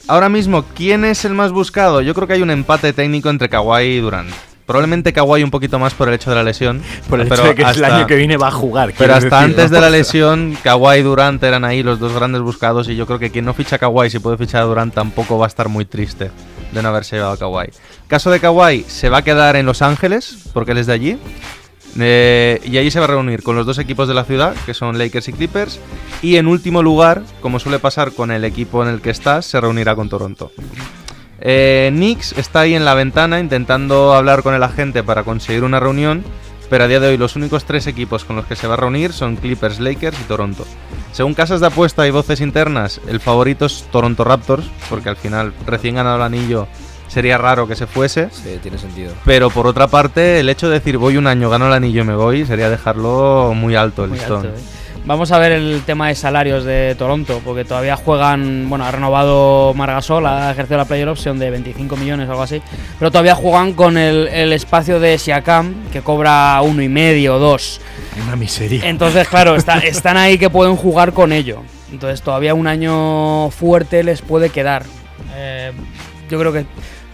Ahora mismo, ¿quién es el más buscado? Yo creo que hay un empate técnico entre Kawhi y Durant. Probablemente Kawhi un poquito más por el hecho de la lesión. Por el pero hecho de que el hasta- año que viene va a jugar. Pero hasta decir, antes de la lesión, Kawhi y Durant eran ahí los dos grandes buscados y yo creo que quien no ficha a Kawhi si puede fichar a Durant tampoco va a estar muy triste de no haberse llevado a Kawhi. Caso de Kawhi, se va a quedar en Los Ángeles porque él es de allí. Eh, y allí se va a reunir con los dos equipos de la ciudad, que son Lakers y Clippers. Y en último lugar, como suele pasar con el equipo en el que estás, se reunirá con Toronto. Eh, Knicks está ahí en la ventana intentando hablar con el agente para conseguir una reunión, pero a día de hoy los únicos tres equipos con los que se va a reunir son Clippers, Lakers y Toronto. Según casas de apuesta y voces internas, el favorito es Toronto Raptors, porque al final recién ganado el anillo sería raro que se fuese. Sí, tiene sentido. Pero por otra parte, el hecho de decir voy un año, gano el anillo y me voy, sería dejarlo muy alto el Muy listón. alto, eh. Vamos a ver el tema de salarios de Toronto, porque todavía juegan, bueno, ha renovado Margasol, ha ejercido la player option de 25 millones o algo así, pero todavía juegan con el, el espacio de Siakam, que cobra uno y medio o dos. Una miseria. Entonces, claro, está- están ahí que pueden jugar con ello. Entonces, todavía un año fuerte les puede quedar. Eh, yo creo que,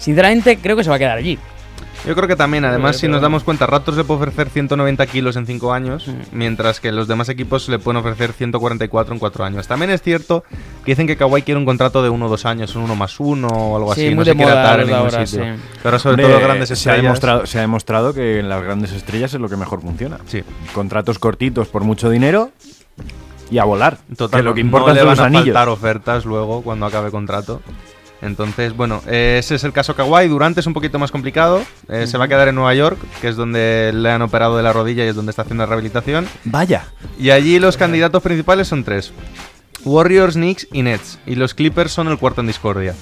sinceramente, creo que se va a quedar allí. Yo creo que también, además, Pero- si nos damos cuenta, Raptors le puede ofrecer 190 kilos en 5 años, mientras que los demás equipos le pueden ofrecer 144 en 4 años. También es cierto que dicen que Kawhi quiere un contrato de 1 o 2 años, un 1 más 1 o algo Sí, así, muy no se quiere atar en los ningún ahora, sitio. sí. Pero sobre Hombre, todo grandes se ha, estrellas. demostrado, se ha demostrado que en las grandes estrellas es lo que mejor funciona. Sí. Contratos cortitos por mucho dinero y a volar. Total, que lo que no importa le son van los a anillos. faltar ofertas luego cuando acabe contrato. Entonces, bueno, ese es el caso Kawhi. Durante es un poquito más complicado. Eh, Se va a quedar en Nueva York, que es donde le han operado de la rodilla y es donde está haciendo la rehabilitación. Vaya. Y allí los candidatos principales son tres. Warriors, Knicks y Nets. Y los Clippers son el cuarto en discordia.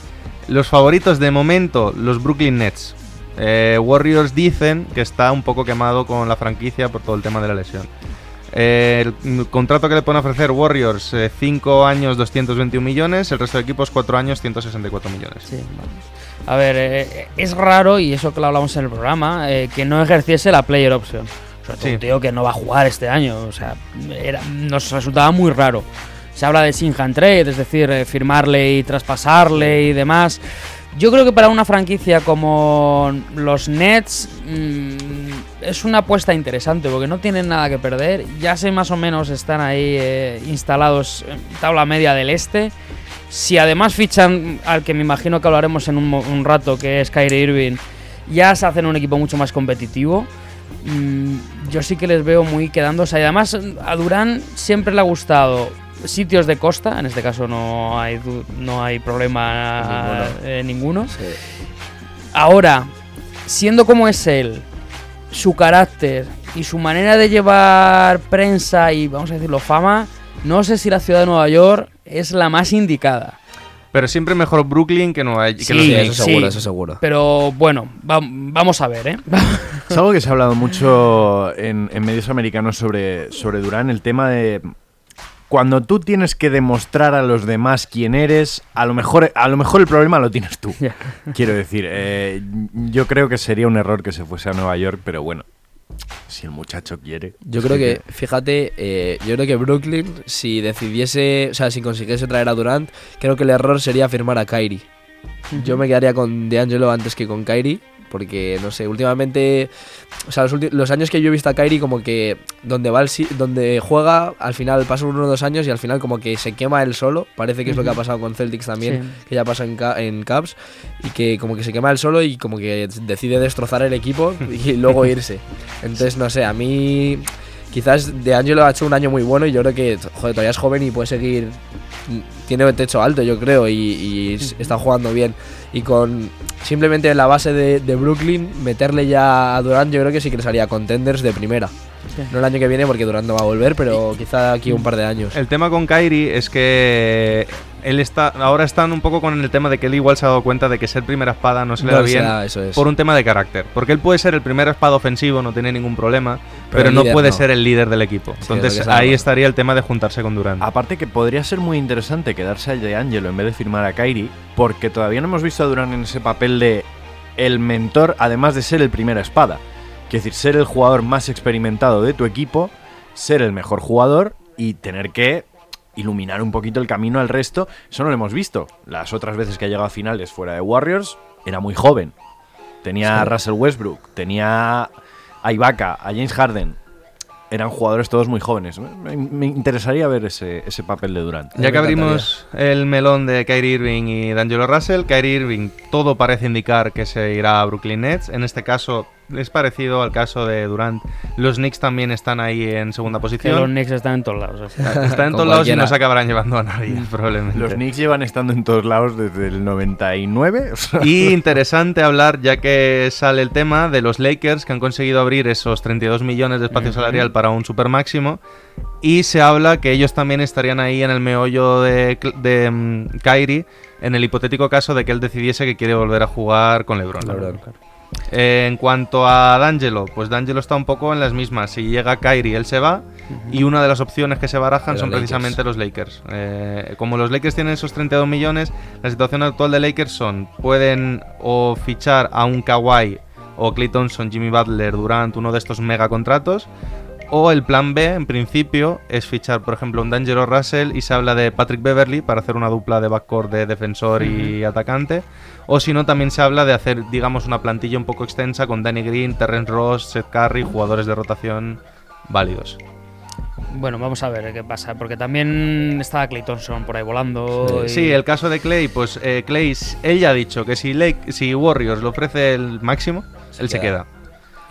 Los favoritos de momento, los Brooklyn Nets. Eh, Warriors dicen que está un poco quemado con la franquicia por todo el tema de la lesión. Eh, el contrato que le pueden ofrecer Warriors, 5 años 221 millones, el resto de equipos 4 años 164 millones. Sí. A ver, eh, es raro, y eso que lo hablamos en el programa, eh, que no ejerciese la player option. Sobre todo Sí. un tío que no va a jugar este año. O sea, era- nos resultaba muy raro. Se habla de Sinhan Trade, es decir, eh, firmarle y traspasarle y demás. Yo creo que para una franquicia como los Nets mm, es una apuesta interesante porque no tienen nada que perder. Ya sé más o menos están ahí eh, instalados en tabla media del este. Si además fichan al que me imagino que hablaremos en un, rato, que es Kyrie Irving, ya se hacen un equipo mucho más competitivo. Mm, yo sí que les veo muy quedándose. Y además, a Durán siempre le ha gustado sitios de costa. En este caso no hay, no hay problema eh, ninguno. Ahora, siendo como es él, su carácter y su manera de llevar prensa y, vamos a decirlo, fama, no sé si la ciudad de Nueva York es la más indicada. Pero siempre mejor Brooklyn que, Nueva, que Sí, Sí, eso seguro, sí. eso seguro. Pero bueno, va- vamos a ver, ¿eh? Es algo que se ha hablado mucho en, en medios americanos sobre, sobre Durán, el tema de cuando tú tienes que demostrar a los demás quién eres, a lo mejor, a lo mejor el problema lo tienes tú. Quiero decir, eh, yo creo que sería un error que se fuese a Nueva York, pero bueno, si el muchacho quiere. Yo creo que, fíjate, eh, yo creo que Brooklyn, si decidiese, o sea, si consiguiese traer a Durant, creo que el error sería firmar a Kyrie. Yo me quedaría con DeAngelo antes que con Kyrie, porque, no sé, últimamente, o sea, los, años que yo he visto a Kyrie, como que donde va el si- donde juega, al final pasan uno o dos años y al final como que se quema él solo. Parece que es lo que ha pasado con Celtics también, Sí. que ya pasa en, en Cavs, y que como que se quema él solo y como que decide destrozar el equipo y luego irse. Entonces, no sé, a mí quizás De Angelo ha hecho un año muy bueno y yo creo que joder, todavía es joven y puede seguir. Tiene el techo alto, yo creo, y, está jugando bien. Y con simplemente en la base de, de Brooklyn, meterle ya a Durant, yo creo que sí que les haría contenders de primera. Sí. No el año que viene porque Durant no va a volver, pero quizá aquí un par de años. El tema con Kyrie es que él está ahora están un poco con el tema de que él igual se ha dado cuenta de que ser primera espada no se le No da bien da, eso es. por un tema de carácter. Porque él puede ser el primer espada ofensivo, no tiene ningún problema, pero, no líder puede no. ser el líder del equipo. Sí, Entonces ahí estaría el tema de juntarse con Durant. Aparte que podría ser muy interesante quedarse a De Angelo en vez de firmar a Kyrie, porque todavía no hemos visto a Durant en ese papel de el mentor, además de ser el primera espada. Quiere decir, ser el jugador más experimentado de tu equipo, ser el mejor jugador y tener que iluminar un poquito el camino al resto. Eso no lo hemos visto. Las otras veces que ha llegado a finales fuera de Warriors, era muy joven. Tenía a Russell Westbrook, tenía a Ibaka, a James Harden. Eran jugadores todos muy jóvenes. Me, me interesaría ver ese, ese papel de Durant. Ya que abrimos el melón de Kyrie Irving y D'Angelo Russell, Kyrie Irving todo parece indicar que se irá a Brooklyn Nets. En este caso es parecido al caso de Durant. Los Knicks también están ahí en segunda Que los posición. Knicks están en todos lados. o sea. Están en todos lados y no se acabarán llevando a nadie, probablemente. Los Knicks llevan estando en todos lados desde el 99. o sea, Y interesante hablar, ya que sale el tema, de los Lakers que han conseguido abrir esos 32 millones de espacio salarial para un super máximo. Y se habla que ellos también estarían ahí en el meollo de, de mm, Kyrie, en el hipotético caso de que él decidiese que quiere volver a jugar con LeBron. LeBron. Eh, en cuanto a D'Angelo, pues D'Angelo está un poco en las mismas. Si llega Kyrie, él se va. Y una de las opciones que se barajan son precisamente los Lakers. Eh, como los Lakers tienen esos 32 millones, la situación actual de Lakers son: pueden o fichar a un Kawhi o Clay Thompson, Jimmy Butler, Durant, uno de estos mega contratos. O el plan B, en principio, es fichar, por ejemplo, un D'Angelo Russell y se habla de Patrick Beverly para hacer una dupla de backcourt de defensor y atacante. O si no, también se habla de hacer, digamos, una plantilla un poco extensa con Danny Green, Terrence Ross, Seth Curry, jugadores de rotación válidos. Bueno, vamos a ver qué pasa, porque también está Clay Thompson por ahí volando. y- Sí, el caso de Clay, pues eh, Clay, él ya ha dicho que si, Lake, si Warriors le ofrece el máximo, él se queda.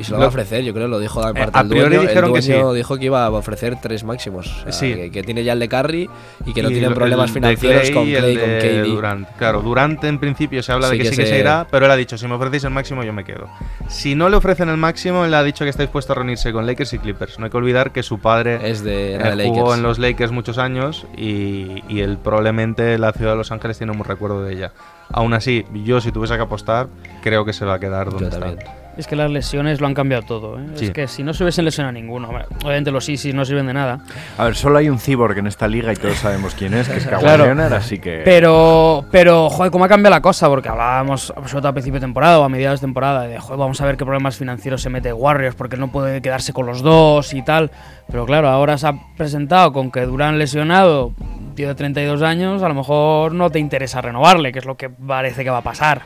Y se lo va a ofrecer, yo creo, lo dijo en Eh, parte a el priori dueño. dijeron que el dueño sí. dijo que iba a ofrecer tres máximos. O sea, Sí. que, que tiene ya el de Curry y que no Y tienen problemas financieros Clay con Clay con KD. Durant. Claro, Durant en principio se habla Sí de que, que sí que se- irá, pero él ha dicho, si me ofrecéis el máximo yo me quedo. Si no le ofrecen el máximo, él ha dicho que está dispuesto a reunirse con Lakers y Clippers. No hay que olvidar que su padre Es de, eh, era de jugó Lakers. en los Lakers muchos años y, y él probablemente la ciudad de Los Ángeles tiene un recuerdo de ella. Aún así, yo si tuviese que apostar, creo que se va a quedar donde Yo está. también. Es que las lesiones lo han cambiado todo. ¿eh? Sí. Es que si no se hubiesen lesionado ninguno, obviamente los sí no sirven de nada. A ver, solo hay un cyborg en esta liga y todos sabemos quién es, que es Kawhi Claro. Leonard, así que... Pero, pero, joder, ¿cómo ha cambiado la cosa? Porque hablábamos, sobre todo a principio de temporada o a mediados de temporada, de, joder, vamos a ver qué problemas financieros se mete Warriors porque no puede quedarse con los dos y tal. Pero claro, ahora se ha presentado con que Durán lesionado, tío de 32 años, a lo mejor no te interesa renovarle, que es lo que parece que va a pasar.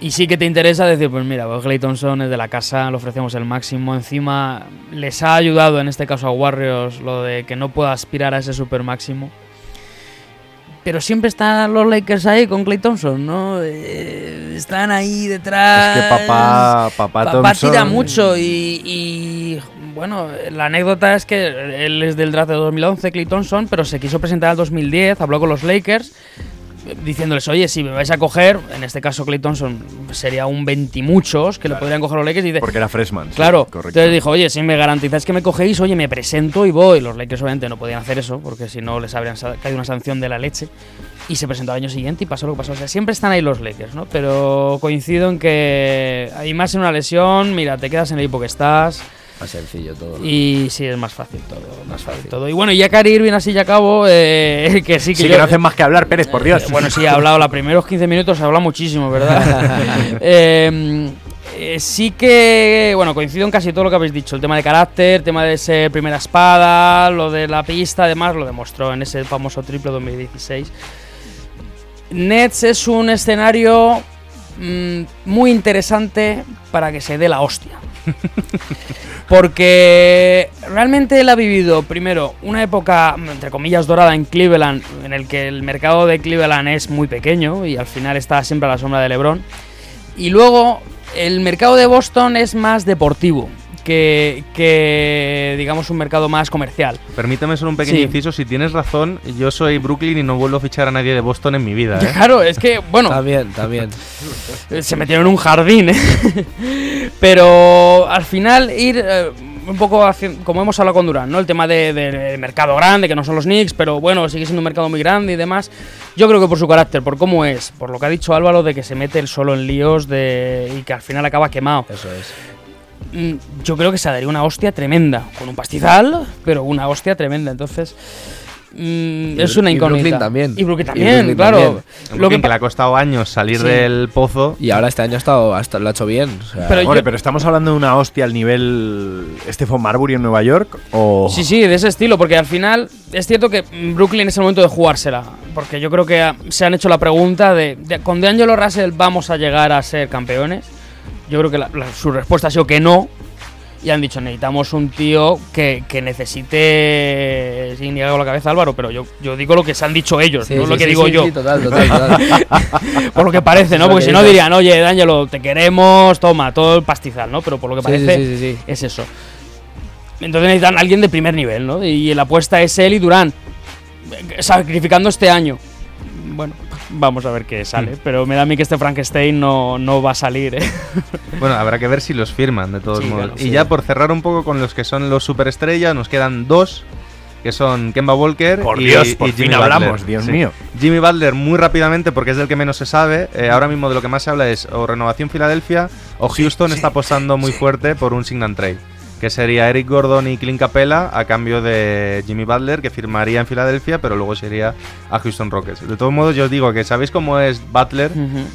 Y sí que te interesa decir, pues mira, pues Clay Thompson es de la casa, le ofrecemos el máximo. Encima les ha ayudado en este caso a Warriors lo de que no pueda aspirar a ese super máximo. Pero siempre están los Lakers ahí con Clay Thompson, ¿no? Eh, están ahí detrás. Es que papá, papá, Papá Thompson- tira mucho y, y, bueno, la anécdota es que él es del draft de 2011, Clay Thompson, pero se quiso presentar al 2010, habló con los Lakers diciéndoles, oye, si me vais a coger, en este caso Clay Thompson sería un 20 muchos que le podrían coger los Lakers y dice, Porque era freshman. sí, Claro, correcto. entonces dijo, oye, si me garantizáis que me cogéis, oye, me presento y voy. Los Lakers obviamente no podían hacer eso, porque si no les habrían caído una sanción de la leche. Y se presentó al año siguiente y pasó lo que pasó. O sea, siempre están ahí los Lakers, ¿no? Pero coincido en que hay más en una lesión, mira, te quedas en el equipo que estás. Más sencillo todo. ¿no? Y sí, es más fácil todo, más fácil todo. Y bueno, ya Kyrie Irving así ya acabo, eh, que sí que Sí yo- que no hacen más que hablar, Pérez, por Dios. eh, bueno, sí, ha hablado los primeros 15 minutos, ha hablado muchísimo, ¿verdad? Eh, eh, sí que, bueno, coincido en casi todo lo que habéis dicho. El tema de carácter, el tema de ser primera espada, lo de la pista, además, lo demostró en ese famoso triple 2016. Nets es un escenario mm, muy interesante para que se dé la hostia. Porque realmente él ha vivido, primero, una época, entre comillas, dorada en Cleveland, en el que el mercado de Cleveland es muy pequeño y al final está siempre a la sombra de LeBron. Y luego, el mercado de Boston es más deportivo que, que digamos, un mercado más comercial. Permíteme solo un pequeño Sí. inciso. Si tienes razón, yo soy Brooklyn y no vuelvo a fichar a nadie de Boston en mi vida. ¿eh? Claro, es que, bueno, También, también. Eh, se metieron en un jardín, ¿eh? Pero al final ir eh, un poco como hemos hablado con Durán, ¿no? El tema de- del mercado grande, que no son los Knicks, pero bueno, sigue siendo un mercado muy grande y demás. Yo creo que por su carácter, por cómo es, por lo que ha dicho Álvaro de que se mete él solo en líos de, y que al final acaba quemado. Eso es. Mm, Yo creo que se daría una hostia tremenda, con un pastizal, pero una hostia tremenda. Entonces, mm, es una y incógnita. Brooklyn también. Y Brooklyn Y también, Brooklyn claro. también. Lo Lo que le ha costado años salir Sí. del pozo. Y ahora este año ha estado, ha estado- lo ha hecho bien. o sea, Pero Hombre, yo- pero estamos hablando de una hostia al nivel Stephen Marbury en Nueva York o Sí, sí, de ese estilo, porque al final es cierto que Brooklyn es el momento de jugársela, porque yo creo que ah, se han hecho la pregunta de, de- ¿con DeAngelo Russell vamos a llegar a ser campeones? Yo creo que la- la- su respuesta ha sido que no, y han dicho, necesitamos un tío que, que necesite, sin ni hago la cabeza Álvaro, pero yo, yo digo lo que se han dicho ellos, sí, no sí, lo que sí, digo yo. total, total, total. por lo que parece, ¿no? Porque que si no dirían, oye, D'Angelo, te queremos, toma, todo el pastizal, ¿no? Pero por lo que parece, es eso. Entonces necesitan a alguien de primer nivel, ¿no? Y la apuesta es él y Durán, eh, sacrificando este año. Bueno, vamos a ver qué sale. Pero me da a mí que este Frankenstein no, no va a salir, ¿eh? Bueno, habrá que ver si los firman, de todos Sí, modos. claro, y sí. ya por cerrar un poco con los que son los superestrellas, nos quedan dos, que son Kemba Walker Por y, Dios, y por Jimmy fin Butler. hablamos, Dios Sí. mío. Jimmy Butler, muy rápidamente, porque es del que menos se sabe. eh, ahora mismo de lo que más se habla es o renovación Filadelfia o Houston está apostando muy fuerte por un sign and trade. Que sería Eric Gordon y Clint Capella a cambio de Jimmy Butler, que firmaría en Filadelfia, pero luego sería a Houston Rockets. De todos modos, yo os digo que sabéis cómo es Butler,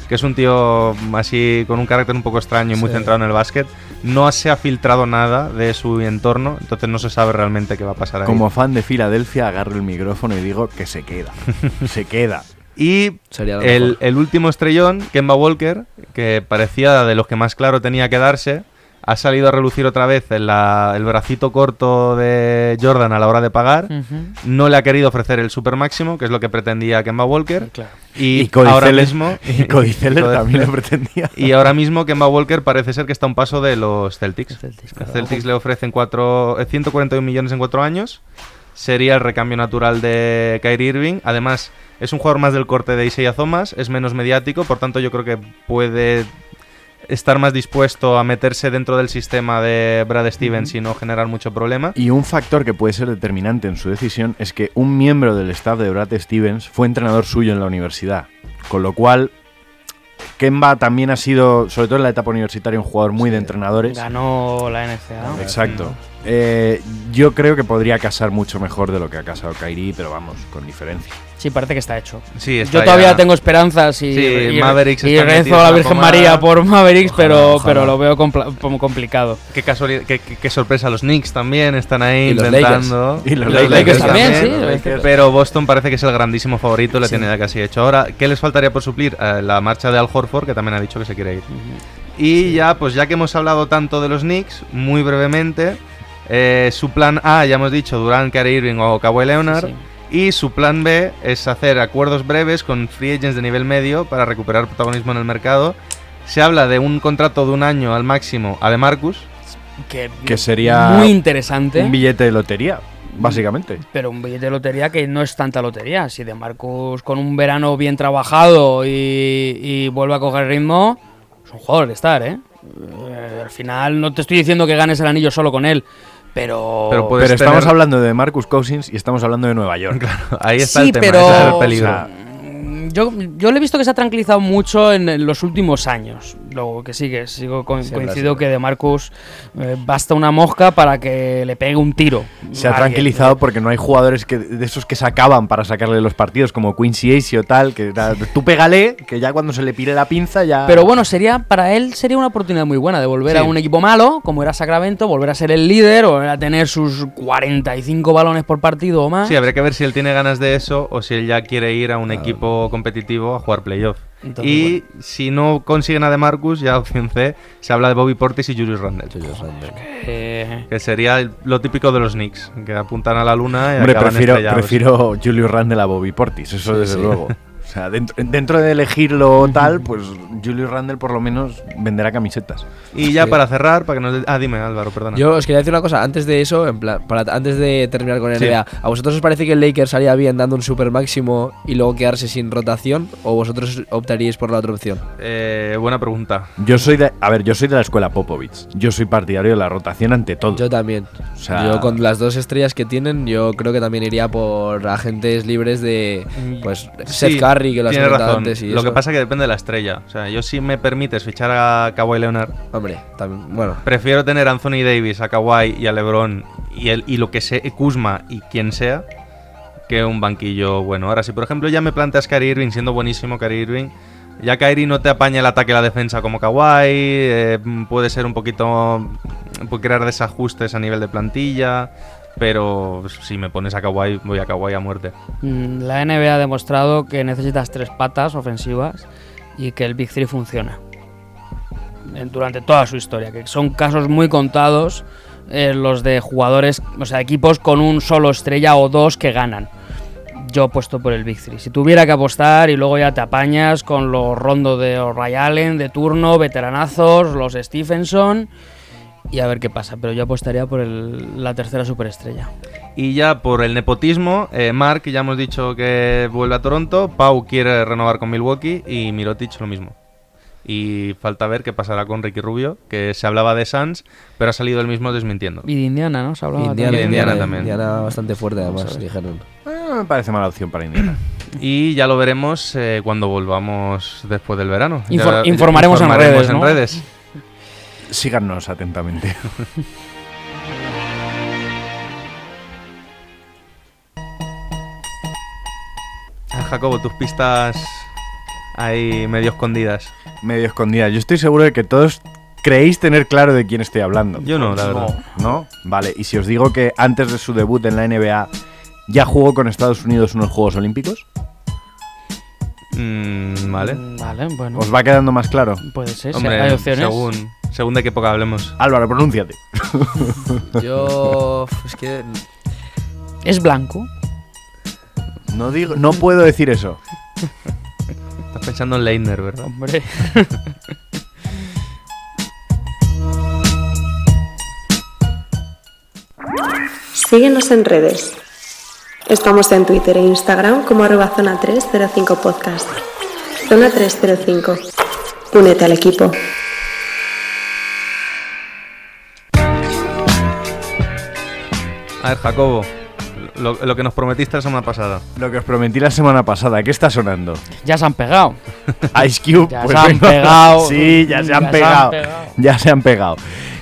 que es un tío así con un carácter un poco extraño y muy Sí. centrado en el básquet. No se ha filtrado nada de su entorno, entonces no se sabe realmente qué va a pasar ahí. como fan de Filadelfia agarro el micrófono y digo que se queda. se queda. Y el, el último estrellón, Kemba Walker, que parecía de los que más claro tenía que darse, ha salido a relucir otra vez el, la- el bracito corto de Jordan a la hora de pagar. No le ha querido ofrecer el super máximo, que es lo que pretendía Kemba Walker. Claro. Y, Y Cody ahora Zeller- mismo. y Cody Zeller Cody también lo pretendía. Y ahora mismo Kemba Walker parece ser que está a un paso de los Celtics. Celtics, claro. Celtics le ofrecen cuatro, eh, 141 millones en cuatro años. Sería el recambio natural de Kyrie Irving. Además, es un jugador más del corte de Isaiah Thomas, es menos mediático, por tanto yo creo que puede estar más dispuesto a meterse dentro del sistema de Brad Stevens y no generar mucho problema. Y un factor que puede ser determinante en su decisión es que un miembro del staff de Brad Stevens fue entrenador suyo en la universidad. Con lo cual, Kemba también ha sido, sobre todo en la etapa universitaria, un jugador muy de entrenadores. Ganó la NCA. Exacto. Eh, yo creo que podría casar mucho mejor de lo que ha casado Kyrie, pero vamos, con diferencia. Sí, parece que está hecho. Sí, está Yo todavía ya- tengo esperanzas y, Sí, y- Mavericks y rezo a la en la Virgen pomada. María por Mavericks, Ojalá, pero, ojalá. pero lo veo compla- como complicado. Qué casualidad, qué, qué- qué sorpresa, los Knicks también están ahí Y los intentando. Y los Lakers Lakers también, sí, los es Lakers. Pero Boston parece que es el grandísimo favorito, le tiene ya casi hecho. Ahora, ¿qué les faltaría por suplir? Eh, la marcha de Al Horford, que también ha dicho que se quiere ir. Y ya, pues ya que hemos hablado tanto de los Knicks, muy brevemente, eh, su plan A, ya hemos dicho, Durant, Kyrie Irving o Kawhi Leonard. Y su plan B es hacer acuerdos breves con free agents de nivel medio para recuperar protagonismo en el mercado. Se habla de un contrato de un año al máximo a DeMarcus. Que, Que sería muy interesante. Un billete de lotería, básicamente. Pero un billete de lotería que no es tanta lotería. Si de Marcus con un verano bien trabajado y, y vuelve a coger ritmo, es un jugador de estar, ¿eh? Eh, Al final no te estoy diciendo que ganes el anillo solo con él, pero... Pero estamos tener- hablando de Marcus Cousins y estamos hablando de Nueva York. Ahí está sí, el tema, pero... ese es el peligro. o sea, Yo, yo le he visto que se ha tranquilizado mucho en, en los últimos años. Luego que sí, que sigo co- Siempre coincido que de Marcus eh, basta una mosca para que le pegue un tiro. se ha alguien. tranquilizado porque no hay jugadores que, de esos que se acaban para sacarle los partidos, como Quincy Ace o tal, que da- tú pégale, que ya cuando se le pire la pinza ya... Pero bueno, sería para él sería una oportunidad muy buena de volver Sí. a un equipo malo, como era Sacramento, volver a ser el líder, volver a tener sus 45 balones por partido o más. Sí, habría que ver si él tiene ganas de eso o si él ya quiere ir a un equipo competitivo a jugar playoff. Entonces, y si no consiguen a DeMarcus, ya opción C, se habla de Bobby Portis y Julius Randle. Eh, Que sería el- lo típico de los Knicks, que apuntan a la luna y Hombre, acaban prefiero, estrellados. prefiero Julio Randle a Bobby Portis, eso desde luego. Sea, dentro, dentro de elegirlo tal, pues Julio Randle por lo menos venderá camisetas. Y ya Sí. para cerrar, para que nos... Ah, dime Álvaro, perdona. Yo os quería decir una cosa, antes de eso, en plan, para, antes de terminar con el Sí. NBA, ¿a vosotros os parece que el Lakers salía bien dando un super máximo y luego quedarse sin rotación? ¿O vosotros optaríais por la otra opción? Eh, buena pregunta. Yo soy de, a ver, yo soy de la escuela Popovich. Yo soy partidario de la rotación ante todo. Yo también. O sea- yo con las dos estrellas que tienen, yo creo que también iría por agentes libres de pues Seth Sí, Curry, que lo has tienes comentado razón. antes. Y Lo eso. que pasa es que depende de la estrella. O sea, yo si me permites fichar a Kawhi Leonard, Hombre, también, bueno. prefiero tener a Anthony Davis, a Kawhi y a LeBron y, el, y lo que sea, Kuzma y quien sea, que un banquillo bueno. Ahora, si por ejemplo ya me planteas Kyrie Irving siendo buenísimo Kyrie Irving, ya Kyrie no te apaña el ataque y la defensa como Kawhi, eh, puede ser un poquito. puede crear desajustes a nivel de plantilla. Pero si me pones a Kawhi, voy a Kawhi a muerte. mm, la NBA ha demostrado que necesitas tres patas ofensivas y que el Big Three funciona. Durante toda su historia, que son casos muy contados eh, los de jugadores, o sea, equipos con un solo estrella o dos que ganan. Yo apuesto por el Big Three. Si tuviera que apostar y luego ya te apañas con los rondos de Ray Allen de turno, veteranazos, los Stephenson y a ver qué pasa. Pero yo apostaría por el- la tercera superestrella. Y ya por el nepotismo, eh, Mark ya hemos dicho que vuelve a Toronto, Pau quiere renovar con Milwaukee y Mirotic lo mismo. Y falta ver qué pasará con Ricky Rubio, que se hablaba de Suns, pero ha salido el mismo desmintiendo. Y de Indiana, ¿no? Se hablaba Indiana, también. Indiana Indiana, también. Indiana bastante fuerte, además, dijeron. Eh, me parece mala opción para Indiana. Y ya lo veremos eh, cuando volvamos después del verano. Infor- Ya- informaremos en redes, en ¿no? redes. Síganos atentamente. Ah, Jacobo, tus pistas ahí medio escondidas. Medio escondida. Yo estoy seguro de que todos creéis tener claro de quién estoy hablando. Yo no, la verdad. ¿No? Vale, y si os digo que antes de su debut en la NBA ya jugó con Estados Unidos unos Juegos Olímpicos, Mm, vale. Mm, Vale, bueno. ¿os va quedando más claro? Puede ser, Hombre, hay opciones. según, Según de qué época hablemos. Álvaro, pronúnciate. Yo. Es que. Es blanco. No digo, no puedo decir eso. Estás pensando en Leitner, ¿verdad? Hombre. Síguenos en redes. Estamos en Twitter e Instagram como arroba zona 305 podcast. Zona 305. Únete al equipo. A ver, Jacobo, lo, lo que nos prometiste la semana pasada. Lo que os prometí la semana pasada, ¿qué está sonando? Ya se han pegado. Ice Cube. Ya pues se han vengo- pegado. Sí, ya se han Ya se han pegado. pegado. Ya se han pegado.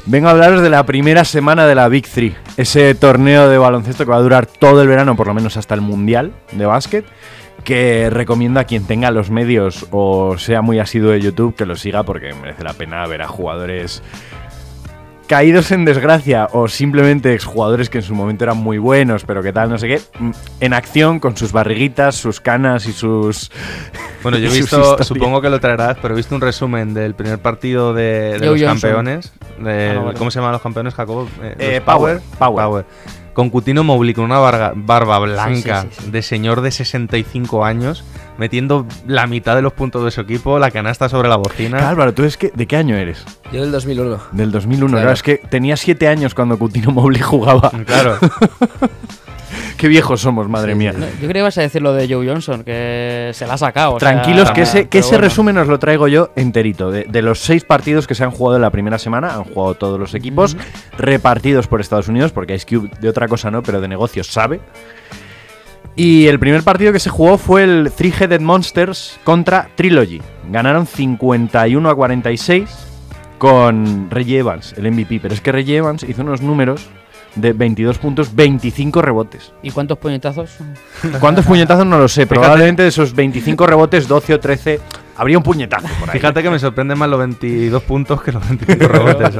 Vengo a hablaros de la primera semana de la Big Three. Ese torneo de baloncesto que va a durar todo el verano, por lo menos hasta el Mundial de básquet. Que recomiendo a quien tenga los medios o sea muy asiduo de YouTube que lo siga porque merece la pena ver a jugadores caídos en desgracia o simplemente exjugadores que en su momento eran muy buenos, pero que tal, no sé qué, mm, en acción con sus barriguitas, sus canas y sus. Bueno, yo he visto, supongo que lo traerás, pero he visto un resumen del primer partido de, los Johnson. campeones. de- Ah, no. ¿Cómo se llaman los campeones, Jacobo? Eh, Eh, los Power, Power. Con Cutino Mobley con una barga- barba blanca sí, sí, sí. de señor de 65 años, metiendo la mitad de los puntos de su equipo, la canasta sobre la bocina. Álvaro, ¿tú es que, de qué año eres? Yo del 2001. Del 2001. Claro. Claro, es que tenía siete años cuando Coutinho Mobley jugaba. Claro. Qué viejos somos, madre mía. No, yo creo que ibas a decir lo de Joe Johnson, que se la ha sacado. o sea, Tranquilos, que ese, que pero ese bueno. resumen os lo traigo yo enterito. De, de los seis partidos que se han jugado en la primera semana, han jugado todos los equipos, repartidos por Estados Unidos, porque Ice Cube de otra cosa no, pero de negocios sabe. Y el primer partido que se jugó fue el Three-Headed Monsters contra Trilogy. Ganaron 51 a 46 con Reggie Evans, el MVP. Pero es que Reggie Evans hizo unos números de 22 puntos, 25 rebotes. ¿Y cuántos puñetazos? ¿Cuántos puñetazos? No lo sé. Probablemente de esos 25 rebotes, 12 o 13, habría un puñetazo por ahí. Fíjate que me sorprenden más los 22 puntos que los 25 rebotes.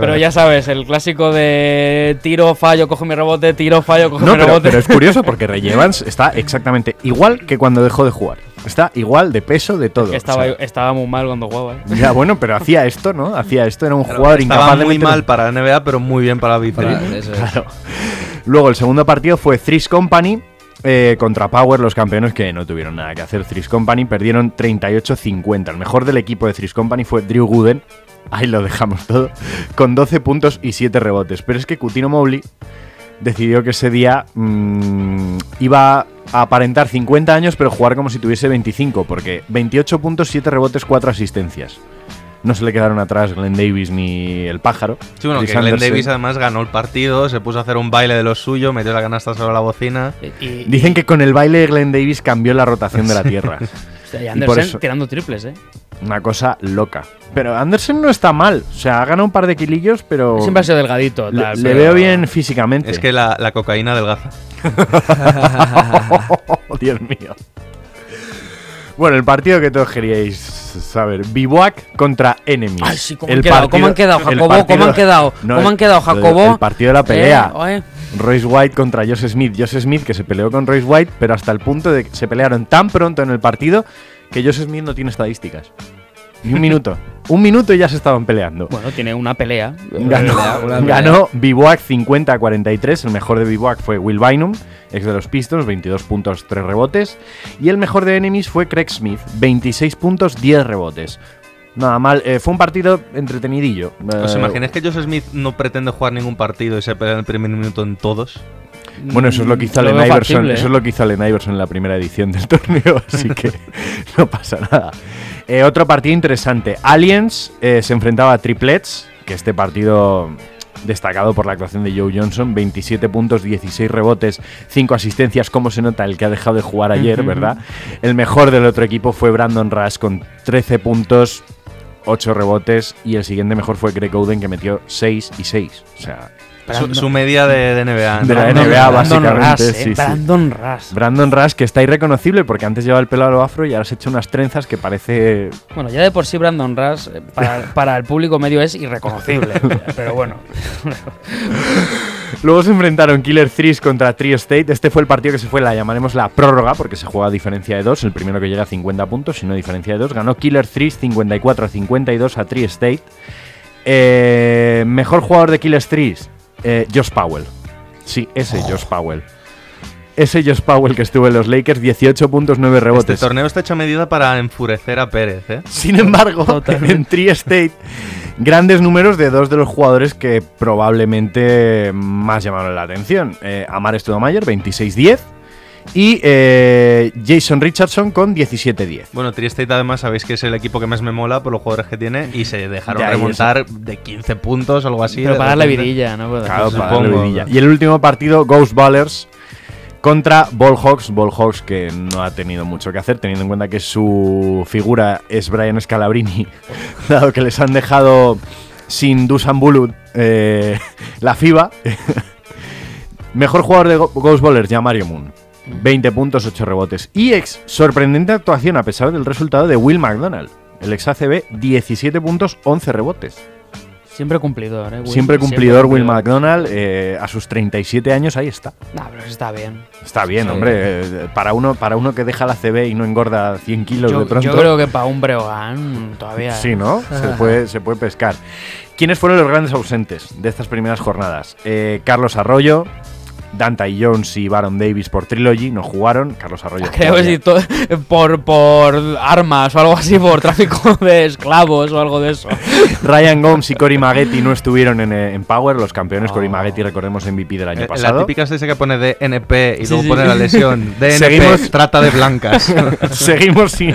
Pero ya sabes, el clásico de tiro, fallo, coge mi rebote, tiro, fallo, coge No, mi pero, rebote. pero es curioso porque Reggie Evans está exactamente igual que cuando dejó de jugar. Está igual de peso, de todo. Que estaba, O sea, estaba muy mal cuando jugaba. ¿eh? ya, bueno, pero hacía esto, ¿no? Hacía esto, era un jugador Estaba incapaz de muy meter- mal para la NBA, pero muy bien para la eso es. Claro. Luego el segundo partido fue Threes Company eh, contra Power, los campeones que no tuvieron nada que hacer. Threes Company perdieron 38-50. El mejor del equipo de Threes Company fue Drew Gooden. Ahí lo dejamos todo. Con 12 puntos y 7 rebotes. Pero es que Cutino Mobley decidió que ese día mm, iba a aparentar 50 años, pero jugar como si tuviese 25, porque 28 puntos, 7 rebotes, 4 asistencias. No se le quedaron atrás Glenn Davis ni el pájaro. Sí, bueno, Chris que Glenn. Davis además ganó el partido, se puso a hacer un baile de lo suyo, metió la canasta sobre la bocina. Y, y- Dicen que con el baile de Glenn Davis cambió la rotación de la Tierra. hostia, y y por Anderson eso- tirando triples, ¿eh? Una cosa loca. Pero Anderson no está mal. O sea, ha ganado un par de kilillos, pero. Siempre ha sido delgadito. le, tal, le pero- veo bien físicamente. Es que la, la cocaína delgaza. Oh, Dios mío. Bueno, el partido que todos queríais saber. Bivouac contra Enemies. Ay, sí, ¿cómo han quedado? ¿Cómo han quedado, el Jacobo? partido- ¿Cómo han quedado? No, ¿Cómo han quedado, Jacobo? El partido de la pelea. Eh. Royce White contra Josh Smith. Josh Smith que se peleó con Royce White, pero hasta el punto de que se pelearon tan pronto en el partido que Josh Smith no tiene estadísticas. Ni un minuto. un minuto y ya se estaban peleando. Bueno, tiene una pelea. Ganó, una pelea. ganó Bivouac 50 a 43. El mejor de Bivouac fue Will Bynum, ex de los Pistons, 22 puntos, 3 rebotes. Y el mejor de Enemies fue Craig Smith, 26 puntos, 10 rebotes. Nada mal, eh, fue un partido entretenidillo. ¿Os Eh, imagináis que Josh Smith no pretende jugar ningún partido y se pelea en el primer minuto en todos? Bueno, eso es lo que hizo Lo Allen Iverson. factible, Eso ¿eh? es lo que hizo Allen Iverson en la primera edición del torneo, así que no pasa nada. Eh, otro partido interesante. Aliens eh, se enfrentaba a Triplets, que este partido destacado por la actuación de Joe Johnson, 27 puntos, 16 rebotes, 5 asistencias, como se nota el que ha dejado de jugar ayer. ¿verdad? El mejor del otro equipo fue Brandon Rush con 13 puntos, 8 rebotes y el siguiente mejor fue Greg Oden que metió 6 y 6. O sea, Su, su media de, de NBA. De la. NBA, Brandon básicamente, Rush, eh, sí, sí. Brandon Rush. Brandon Rush, que está irreconocible porque antes llevaba el pelo a lo afro y ahora se ha hecho unas trenzas que parece. Bueno, ya de por sí Brandon Rush eh, para, para el público medio es irreconocible. pero bueno. Luego se enfrentaron Killer Threes contra Trio State. Este fue el partido que se fue, la llamaremos la prórroga, porque se juega a diferencia de dos. El primero que llega a 50 puntos, si no diferencia de dos. Ganó Killer Threes 54 a 52 a Trio State. Eh, mejor jugador de Kill Street, eh, Josh Powell. Sí, ese Josh Powell. Ese Josh Powell que estuvo en los Lakers, 18 puntos, 9 Este rebotes. torneo está hecho a medida para enfurecer a Pérez, ¿eh? Sin embargo, en Tri State, grandes números de dos de los jugadores que probablemente más llamaron la atención. Eh, Amar Studamayer, 26-10. Y eh, Jason Richardson con 17-10. Bueno, Tri-State además sabéis que es el equipo que más me mola por los jugadores que tiene y se dejaron remontar de 15 puntos o algo así. Pero para darle vidilla, ¿no? Claro, para supongo. darle vidilla. Y el último partido, Ghost Ballers contra Ball Hawks. Ball Hawks que no ha tenido mucho que hacer, teniendo en cuenta que su figura es Brian Scalabrini, dado que les han dejado sin Dusan Bulut eh, la FIBA. Mejor jugador de Ghost Ballers, ya Mario Moon. 20 puntos, 8 rebotes. Y ex sorprendente actuación a pesar del resultado de Will McDonald. El ex ACB, 17 puntos, 11 rebotes. Siempre cumplidor, ¿eh? Will? Siempre cumplidor Will McDonald, eh, a sus 37 años ahí está. Nah, pero está bien. Está bien, Sí. hombre. eh, para, uno, para uno que deja la CB y no engorda 100 kilos Yo, de pronto. yo creo que para un Breogán todavía. Sí, ¿no? Se puede, se puede pescar. ¿Quiénes fueron los grandes ausentes de estas primeras jornadas? Eh, Carlos Arroyo, Dante Jones y Baron Davis por Trilogy no jugaron. Carlos Arroyo. Creo que jugaría. sí, to- por, por armas o algo así, por tráfico de esclavos o algo de eso. Ryan Gomes y Cory Maggetti no estuvieron en, eh, en Power, los campeones. Oh. Cory Maggetti, recordemos, MVP del año Eh, La pasado. típica es esa que pone DNP y Sí, luego sí. pone la lesión. DNP, Seguimos- trata de blancas. seguimos, sin,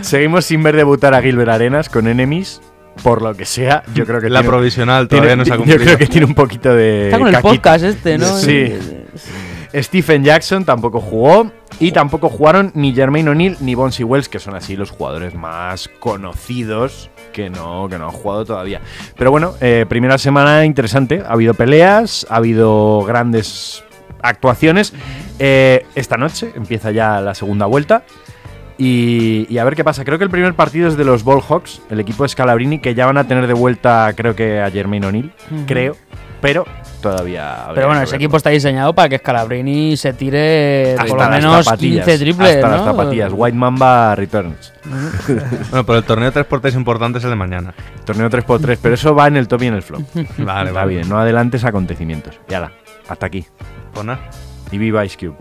seguimos sin ver debutar a Gilbert Arenas con Enemies. Por lo que sea, yo creo que la tiene- provisional tiene- todavía no se ha Yo creo que tiene un poquito de. Está con el caquita. podcast este, ¿no? Sí. Stephen Jackson tampoco jugó. Y tampoco jugaron ni Jermaine O'Neal ni Bonsi Wells, que son así los jugadores más conocidos que no, que no han jugado todavía. Pero bueno, eh, primera semana interesante. Ha habido peleas, ha habido grandes actuaciones. Eh, esta noche empieza ya la segunda vuelta. Y, y a ver qué pasa. Creo que el primer partido es de los Ball Hawks, el equipo de Scalabrini, que ya van a tener de vuelta, creo que a Jermaine O'Neal. Ujú. Creo. Pero todavía. Pero bueno, ese verlo. equipo está diseñado para que Scalabrini se tire por lo menos zapatillas, 15 triples, Hasta ¿no? las zapatillas. White Mamba Returns. Bueno, pero el torneo 3x3 importante es el de mañana. Torneo 3x3, pero eso va en el top y en el flop. Vale, Está vale. bien, no adelantes acontecimientos. Y ala, hasta aquí. Nada. Y viva Ice Cube.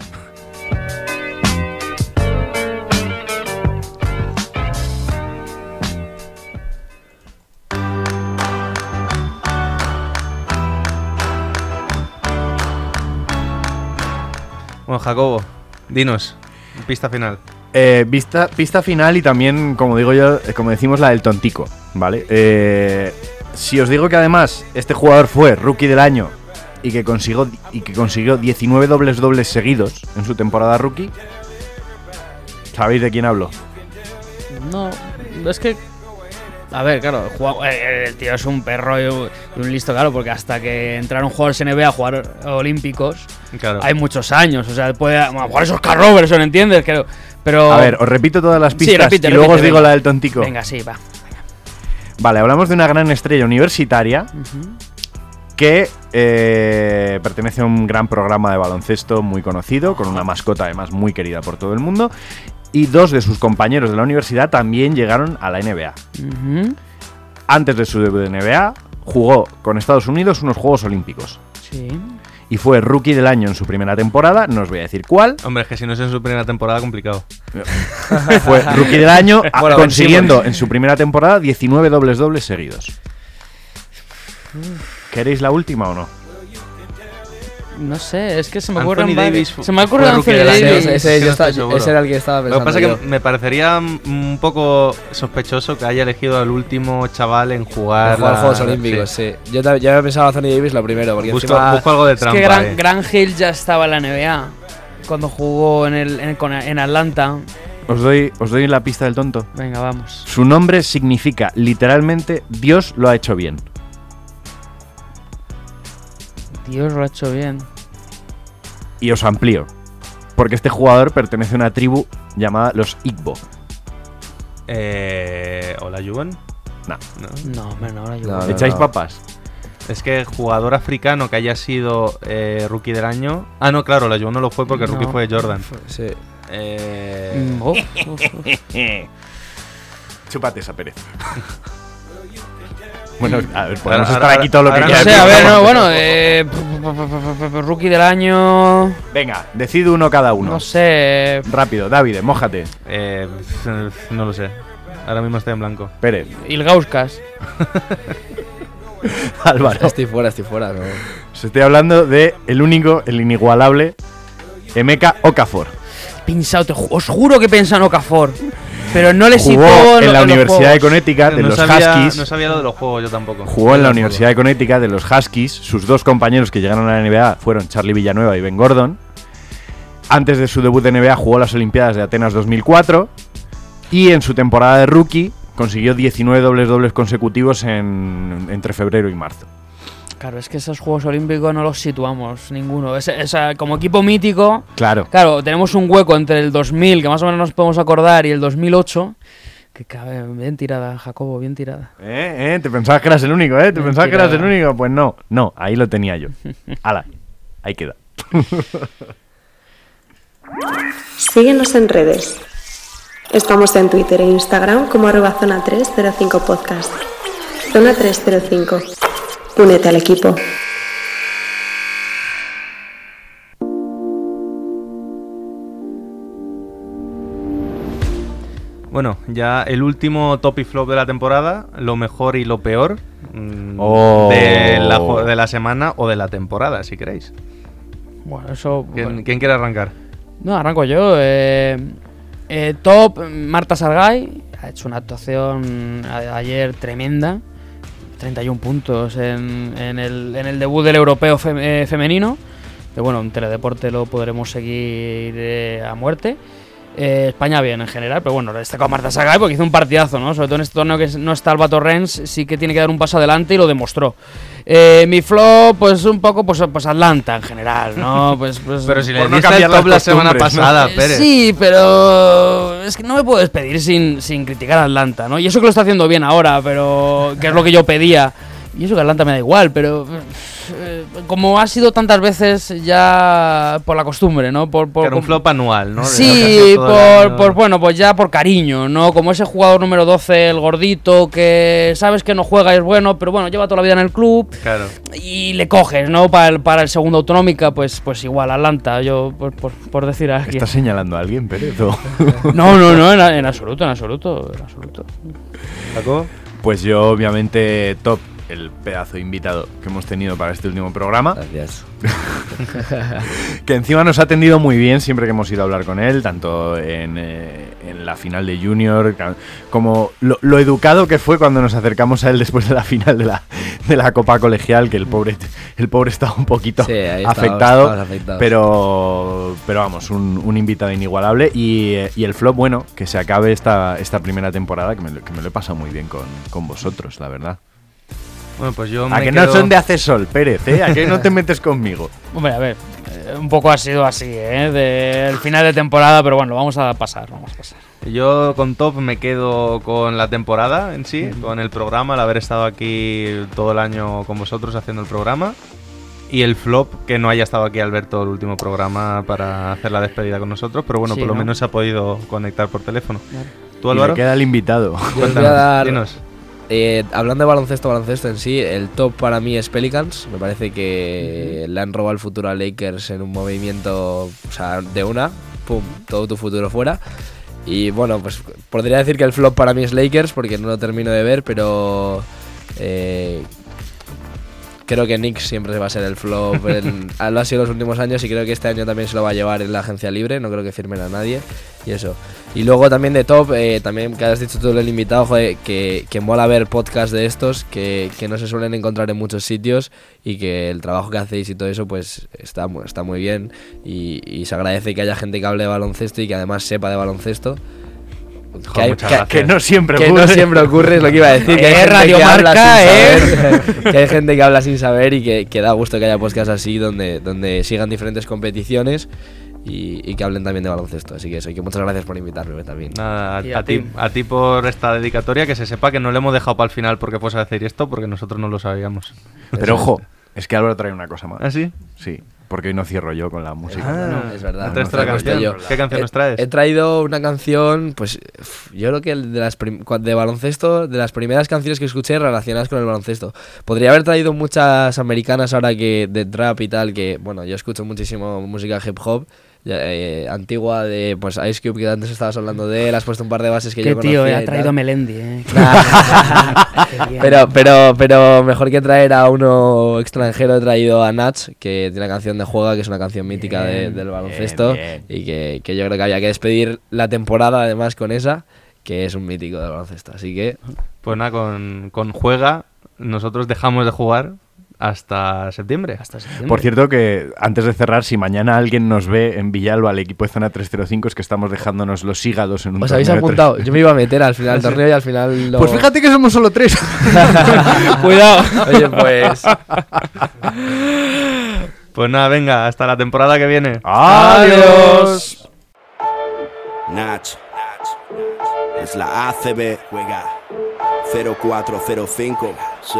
Bueno, Jacobo, dinos, pista final. Eh, vista, pista final y también, como digo yo, eh, como decimos, la del tontico, ¿vale? Eh, si os digo que además este jugador fue rookie del año y que consiguió, y que consiguió 19 dobles dobles seguidos en su temporada rookie, ¿sabéis de quién hablo? No, es que. A ver, claro, el tío es un perro y un, y un listo, claro, porque hasta que entraron jugadores NBA a jugar olímpicos, Claro. hay muchos años. O sea, puede. A lo mejor esos Carl Robertson, ¿entiendes? Creo, pero. A ver, os repito todas las Sí, pistas repite, y luego repite, os digo venga. la del tontico. Venga, sí, va. Vale, hablamos de una gran estrella universitaria que eh, pertenece a un gran programa de baloncesto muy conocido, con una mascota además muy querida por todo el mundo. Y dos de sus compañeros de la universidad también llegaron a la NBA. Antes de su debut de NBA, jugó con Estados Unidos unos Juegos Olímpicos. Sí. Y fue rookie del año en su primera temporada, no os voy a decir cuál. Hombre, es que si no es en su primera temporada, complicado. Fue rookie del año, Bueno, consiguiendo en su primera temporada 19 dobles dobles seguidos. ¿Queréis la última o no? No sé, es que se me Anthony Davis varios. fu- Se me ocurre Anthony Davis. ese, yo estaba- era el que estaba Lo pensando. que pasa es que me parecería un poco sospechoso que haya elegido al último chaval en jugar. Jugar la- Juegos Olímpicos, sí. Yo, yo había pensado a Anthony Davis lo primero, porque Busco, encima... busco algo de Es trampa. que Gran, eh. Gran Hill ya estaba en la NBA cuando jugó en, el, en, en Atlanta. Os doy, os doy la pista del tonto. Venga, vamos. Su nombre significa literalmente Dios lo ha hecho bien. Dios lo ha hecho bien. Y os amplío. Porque este jugador pertenece a una tribu llamada los Igbo. Eh, Hola, Juven. No. No. No, hombre, no, ahora yo. No, no. ¿Echáis papas? Es que jugador africano que haya sido eh, rookie del año. Ah, no, claro, la Juven no lo fue porque No. rookie fue Jordan. Sí. Eh, uf. Chúpate esa pereza. Bueno, a ver, podemos Ahora- estar aquí todo lo que ahora- No quieras. sé, a ver, no, bueno, eh, rookie del año. Venga, decide uno cada uno. No sé. Rápido, David, mójate. Eh, no lo sé. Ahora mismo estoy en blanco. Pérez, Ilgauskas. Álvaro. Estoy fuera, estoy fuera. no. Os estoy hablando de el único, el inigualable, Emeka Okafor. Pensado, te ju- os juro que piensa en Okafor. Pero no le Jugó situó en la Universidad de. Connecticut de no los sabía, Huskies. No sabía lo de los juegos yo tampoco. Jugó en la Universidad de Connecticut de los Huskies. Sus dos compañeros que llegaron a la NBA fueron Charlie Villanueva y Ben Gordon. Antes de su debut de NBA jugó las Olimpiadas de Atenas 2004. Y en su temporada de rookie consiguió 19 dobles dobles consecutivos en- entre febrero y marzo. Claro, es que esos Juegos Olímpicos no los situamos ninguno. Es, es, como equipo mítico, Claro. claro, tenemos un hueco entre el 2000, que más o menos nos podemos acordar, y el 200008. Que cabe, bien tirada, Jacobo, bien tirada. ¿Eh? ¿Eh? ¿Te pensabas que eras el único, eh? ¿Te pensabas que eras el único? Pues no, no, ahí lo tenía yo. Hala, ahí queda. Síguenos en redes. Estamos en Twitter e Instagram como arroba zona 305 podcast. Zona 305. Únete al equipo. Bueno, ya el último top y flop de la temporada, lo mejor y lo peor mm, Oh. de, la, jo- de la semana o de la temporada, si queréis. Bueno, eso. ¿Quién, bueno. quién quiere arrancar? No, arranco yo. eh, eh, top, Marta Sargay ha hecho una actuación a- ayer tremenda. 31 puntos en, el, en el debut del europeo eh, femenino. Que bueno, en teledeporte lo podremos seguir eh, a muerte. Eh, España bien en general, pero bueno, destacado Marta Sargay porque hizo un partidazo, ¿no? Sobre todo en este torneo que no está Alba Torrens, sí que tiene que dar un paso adelante y lo demostró. Eh, mi flop, pues un poco, pues, pues Atlanta en general, ¿no? Pues, pues, Pero si le Por no diste el top la semana ¿no? pasada, eh, Pérez. Sí, pero es que no me puedo despedir sin, sin criticar a Atlanta, ¿no? Y eso que lo está haciendo bien ahora, pero que es lo que yo pedía. Y eso que Atlanta me da igual, pero como ha sido tantas veces ya por la costumbre, ¿no? Por, por, era un flop anual, ¿no? Sí, por, bueno, pues ya por cariño, ¿no? Como ese jugador número 12, el gordito, que sabes que no juega y es bueno, pero bueno, lleva toda la vida en el club Claro. y le coges, ¿no? Para el, para el segundo autonómica, pues, pues igual, Atlanta, yo por, por, por decir a alguien. ¿Estás señalando a alguien, Pérez? o? No, no, no, en, en absoluto, en absoluto, en absoluto. Pues yo, obviamente, top el pedazo de invitado que hemos tenido para este último programa. Gracias. que encima nos ha atendido muy bien siempre que hemos ido a hablar con él, tanto en, eh, en la final de Junior, como lo, lo educado que fue cuando nos acercamos a él después de la final de la, de la Copa Colegial, que el pobre, el pobre estaba un poquito Sí, afectado, pero, pero vamos, un, un invitado inigualable y, eh, y el flop, bueno, que se acabe esta, esta primera temporada, que me, que me lo he pasado muy bien con, con vosotros, la verdad. Bueno, pues yo A me que quedo- no son de hace sol, Pérez, ¿eh? A que no te metes conmigo. Hombre, a ver, eh, un poco ha sido así, ¿eh? Del final de temporada, pero bueno, vamos a pasar, vamos a pasar. Yo con top me quedo con la temporada en sí, con el programa, el haber estado aquí todo el año con vosotros haciendo el programa. Y el flop, que no haya estado aquí Alberto el último programa para hacer la despedida con nosotros, pero bueno, Sí, por lo ¿no? menos se ha podido conectar por teléfono. ¿Tú, Y Álvaro? le queda el invitado. Cuéntanos, dar- dinos. Eh, hablando de baloncesto, baloncesto en sí, el top para mí es Pelicans. Me parece que le han robado el futuro a Lakers en un movimiento, o sea, de una, pum, todo tu futuro fuera. Y bueno, pues podría decir que el flop para mí es Lakers porque no lo termino de ver, pero eh, creo que Knicks siempre va a ser el flop. en- lo ha sido los últimos años y creo que este año también se lo va a llevar en la agencia libre. No creo que firmen a nadie. Y eso. Y luego también de top, eh, también que has dicho tú el invitado, joder, que, que mola ver podcasts de estos que, que no se suelen encontrar en muchos sitios y que el trabajo que hacéis y todo eso pues está, está muy bien y, y se agradece que haya gente que hable de baloncesto y que además sepa de baloncesto. Que, hay- muchas que- gracias. Que no siempre que no ocurre. siempre ocurre, es lo que iba a decir. Que hay gente Radio que habla Marca, sin eh. saber, que hay gente que habla sin saber y que, que da gusto que haya podcasts así donde, donde sigan diferentes competiciones y, y que hablen también de baloncesto. Así que eso, y que muchas gracias por invitarme también. Nada, a, ti. a ti por esta dedicatoria, que se sepa que no le hemos dejado para el final porque fuese a decir esto, porque nosotros no lo sabíamos. Pero ojo, es que Álvaro trae una cosa más. ¿Ah, sí? Sí. Porque hoy no cierro yo con la música. Ah, es verdad. ¿Qué canción He- nos traes? He traído una canción, pues yo creo que el de las de baloncesto, de las primeras canciones que escuché relacionadas con el baloncesto. Podría haber traído muchas americanas ahora que de trap y tal, que bueno, yo escucho muchísimo música hip hop. Eh, antigua de pues Ice Cube que antes estabas hablando de él has puesto un par de bases que Qué yo tío, conocía eh, ha traído a Melendi, eh. Pero, pero, pero mejor que traer a uno extranjero, he traído a Natch, que tiene una canción de Juega, que es una canción mítica de- del baloncesto. bien. Y que, que yo creo que había que despedir la temporada además con esa, que es un mítico del baloncesto. Así que Pues nada, con, con Juega nosotros dejamos de jugar hasta septiembre. Hasta septiembre. Por cierto que antes de cerrar, si mañana alguien nos ve en Villalba, al equipo de zona 305, es que estamos dejándonos los hígados en un os habéis torneo apuntado. Yo me iba a meter al final del torneo y al final lo... Pues fíjate que somos solo tres. Cuidado. Oye, pues... Pues nada, venga, hasta la temporada que viene. Adiós. Nach. Es la ACB, juega 0405. Sí.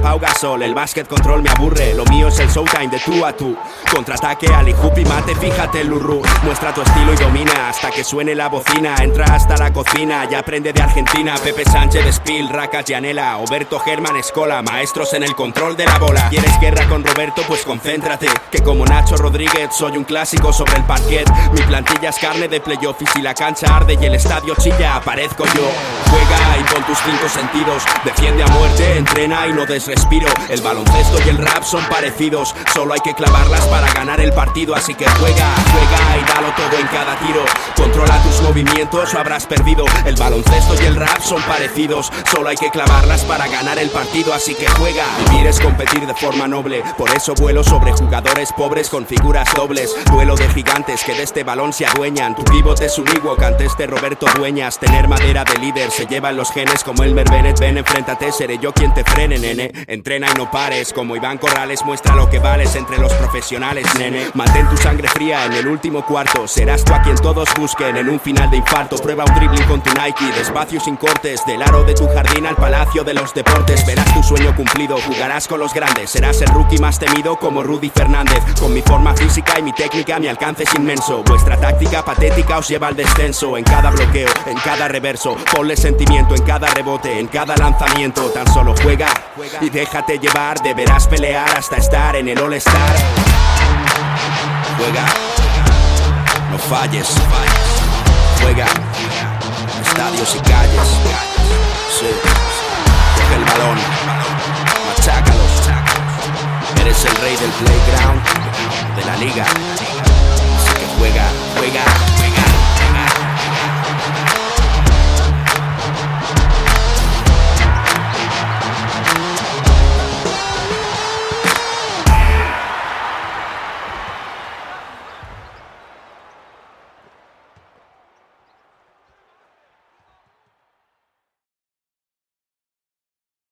Pau Gasol. El básquet control me aburre, lo mío es el showtime de tú a tú. Contraataque, Ali y mate, fíjate el. Muestra tu estilo y domina hasta que suene la bocina. Entra hasta la cocina, ya aprende de Argentina. Pepe Sánchez, Spill, Racas, Yanela, Oberto Germán, Escola, maestros en el control de la bola. ¿Quieres guerra con Roberto? Pues concéntrate. Que como Nacho Rodríguez soy un clásico sobre el parquet. Mi plantilla es carne de playoff y si la cancha arde y el estadio chilla, aparezco yo. Juega y con tus cinco sentidos. Defiende a muerte, entrena y no des respiro. El baloncesto y el rap son parecidos. Solo hay que clavarlas para ganar el partido. Así que juega, juega y dalo todo en cada tiro. Controla tus movimientos o habrás perdido. El baloncesto y el rap son parecidos. Solo hay que clavarlas para ganar el partido. Así que juega. Vivir es competir de forma noble. Por eso vuelo sobre jugadores pobres con figuras dobles. Duelo de gigantes que de este balón se adueñan. Tu pivot es un Ewok ante este Roberto Dueñas. Tener madera de líder se llevan los genes como Elmer Bennett. Ven, enfréntate, seré yo quien te frene, nene. Entrena y no pares. Como Iván Corrales, muestra lo que vales entre los profesionales, nene. Mantén tu sangre fría en el último cuarto. Serás tú a quien todos busquen en un final de infarto. Prueba un dribbling con tu Nike, despacio sin cortes. Del aro de tu jardín al palacio de los deportes. Verás tu sueño cumplido, jugarás con los grandes. Serás el rookie más temido como Rudy Fernández. Con mi forma física y mi técnica, mi alcance es inmenso. Vuestra táctica patética os lleva al descenso. En cada bloqueo, en cada reverso. Ponle sentimiento en cada rebote, en cada lanzamiento. Tan solo juega déjate llevar. Deberás pelear hasta estar en el All-Star. Juega, no falles. Juega, estadios y calles. Sí. Coge el balón, machácalos. Eres el rey del playground. de la liga. Así que juega, juega.